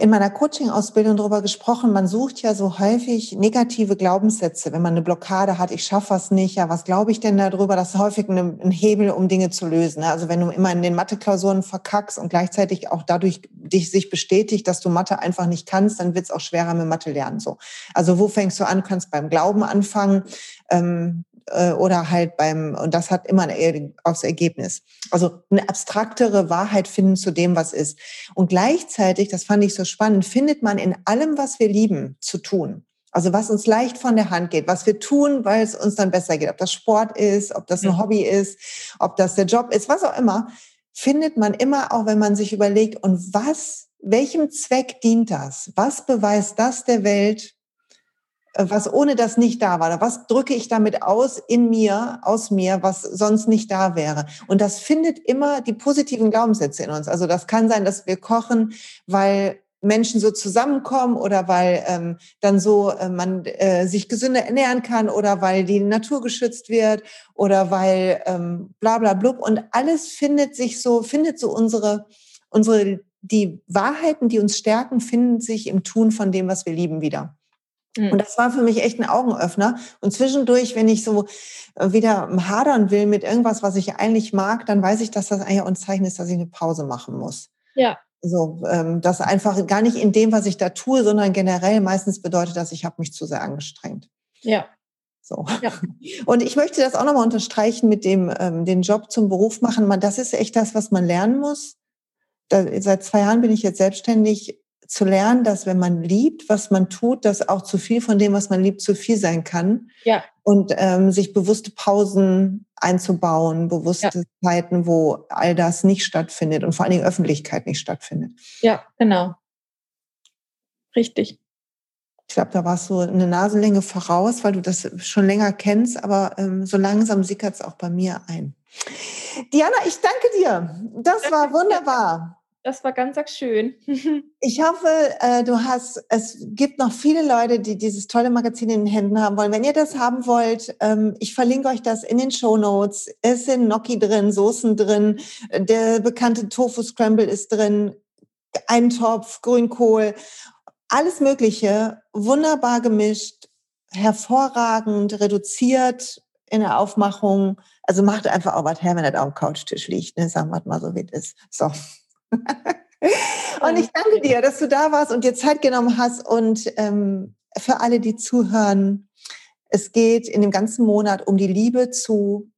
in meiner Coaching-Ausbildung darüber gesprochen, man sucht ja so häufig negative Glaubenssätze, wenn man eine Blockade hat, ich schaffe was nicht, ja, was glaube ich denn darüber? Das ist häufig ein, Hebel, um Dinge zu lösen. Also wenn du immer in den Mathe-Klausuren verkackst und gleichzeitig auch dadurch dich sich bestätigt, dass du Mathe einfach nicht kannst, dann wird es auch schwerer mit Mathe lernen. So. Also wo fängst du an? Du kannst beim Glauben anfangen. Ähm, äh, oder halt beim, und das hat immer ein, aufs Ergebnis. Also eine abstraktere Wahrheit finden zu dem, was ist. Und gleichzeitig, das fand ich so spannend, findet man in allem, was wir lieben, zu tun. Also was uns leicht von der Hand geht, was wir tun, weil es uns dann besser geht. Ob das Sport ist, ob das ein Hobby ist, ob das der Job ist, was auch immer, findet man immer auch, wenn man sich überlegt, und was, welchem Zweck dient das? Was beweist das der Welt, was ohne das nicht da war. Was drücke ich damit aus in mir, aus mir, was sonst nicht da wäre? Und das findet immer die positiven Glaubenssätze in uns. Also das kann sein, dass wir kochen, weil Menschen so zusammenkommen oder weil ähm, dann so äh, man äh, sich gesünder ernähren kann oder weil die Natur geschützt wird oder weil ähm, bla bla blub und alles findet sich so, findet so unsere, unsere, die Wahrheiten, die uns stärken, finden sich im Tun von dem, was wir lieben, wieder. Und mhm. das war für mich echt ein Augenöffner. Und zwischendurch, wenn ich so äh, wieder hadern will mit irgendwas, was ich eigentlich mag, dann weiß ich, dass das eigentlich ein Zeichen ist, dass ich eine Pause machen muss. Ja. So, ähm, das einfach gar nicht in dem, was ich da tue, sondern generell meistens bedeutet dass ich habe mich zu sehr angestrengt. Ja. So. Ja. Und ich möchte das auch nochmal unterstreichen mit dem, ähm, den Job zum Beruf machen. Man, das ist echt das, was man lernen muss. Da, seit zwei Jahren bin ich jetzt selbstständig zu lernen, dass wenn man liebt, was man tut, dass auch zu viel von dem, was man liebt, zu viel sein kann. Ja. Und ähm, sich bewusste Pausen einzubauen, bewusste ja. Zeiten, wo all das nicht stattfindet und vor allen Dingen Öffentlichkeit nicht stattfindet. Ja, genau. Richtig. Ich glaube, da warst du eine Nasenlänge voraus, weil du das schon länger kennst, aber ähm, so langsam sickert es auch bei mir ein. Diana, ich danke dir. Das war wunderbar. Das war ganz schön. ich hoffe, äh, du hast, es gibt noch viele Leute, die dieses tolle Magazin in den Händen haben wollen. Wenn ihr das haben wollt, ähm, ich verlinke euch das in den Show Notes. Es sind Gnocchi drin, Soßen drin, der bekannte Tofu Scramble ist drin, Eintopf, Grünkohl, alles Mögliche, wunderbar gemischt, hervorragend, reduziert in der Aufmachung. Also macht einfach auch was her, wenn das auf dem Couchtisch liegt. Ne? Sagen wir mal so, wie es ist. So. und ich danke dir, dass du da warst und dir Zeit genommen hast. Und ähm, für alle, die zuhören, es geht in dem ganzen Monat um die Liebe zu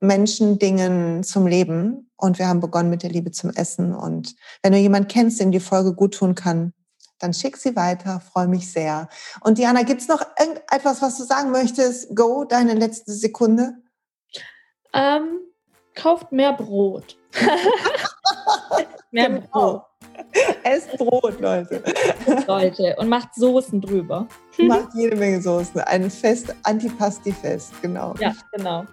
Menschen, Dingen, zum Leben. Und wir haben begonnen mit der Liebe zum Essen. Und wenn du jemanden kennst, dem die Folge gut tun kann, dann schick sie weiter. Freue mich sehr. Und Diana, gibt es noch irgendetwas, was du sagen möchtest? Go, deine letzte Sekunde. Ähm, kauft mehr Brot. mehr genau. Brot. Esst Brot, Leute. Leute. Und macht Soßen drüber. Macht jede Menge Soßen. Ein Fest, Antipasti-Fest, genau. Ja, genau.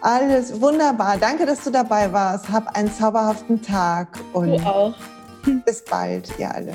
Alles wunderbar. Danke, dass du dabei warst. Hab einen zauberhaften Tag. Und du auch. Bis bald, ihr alle.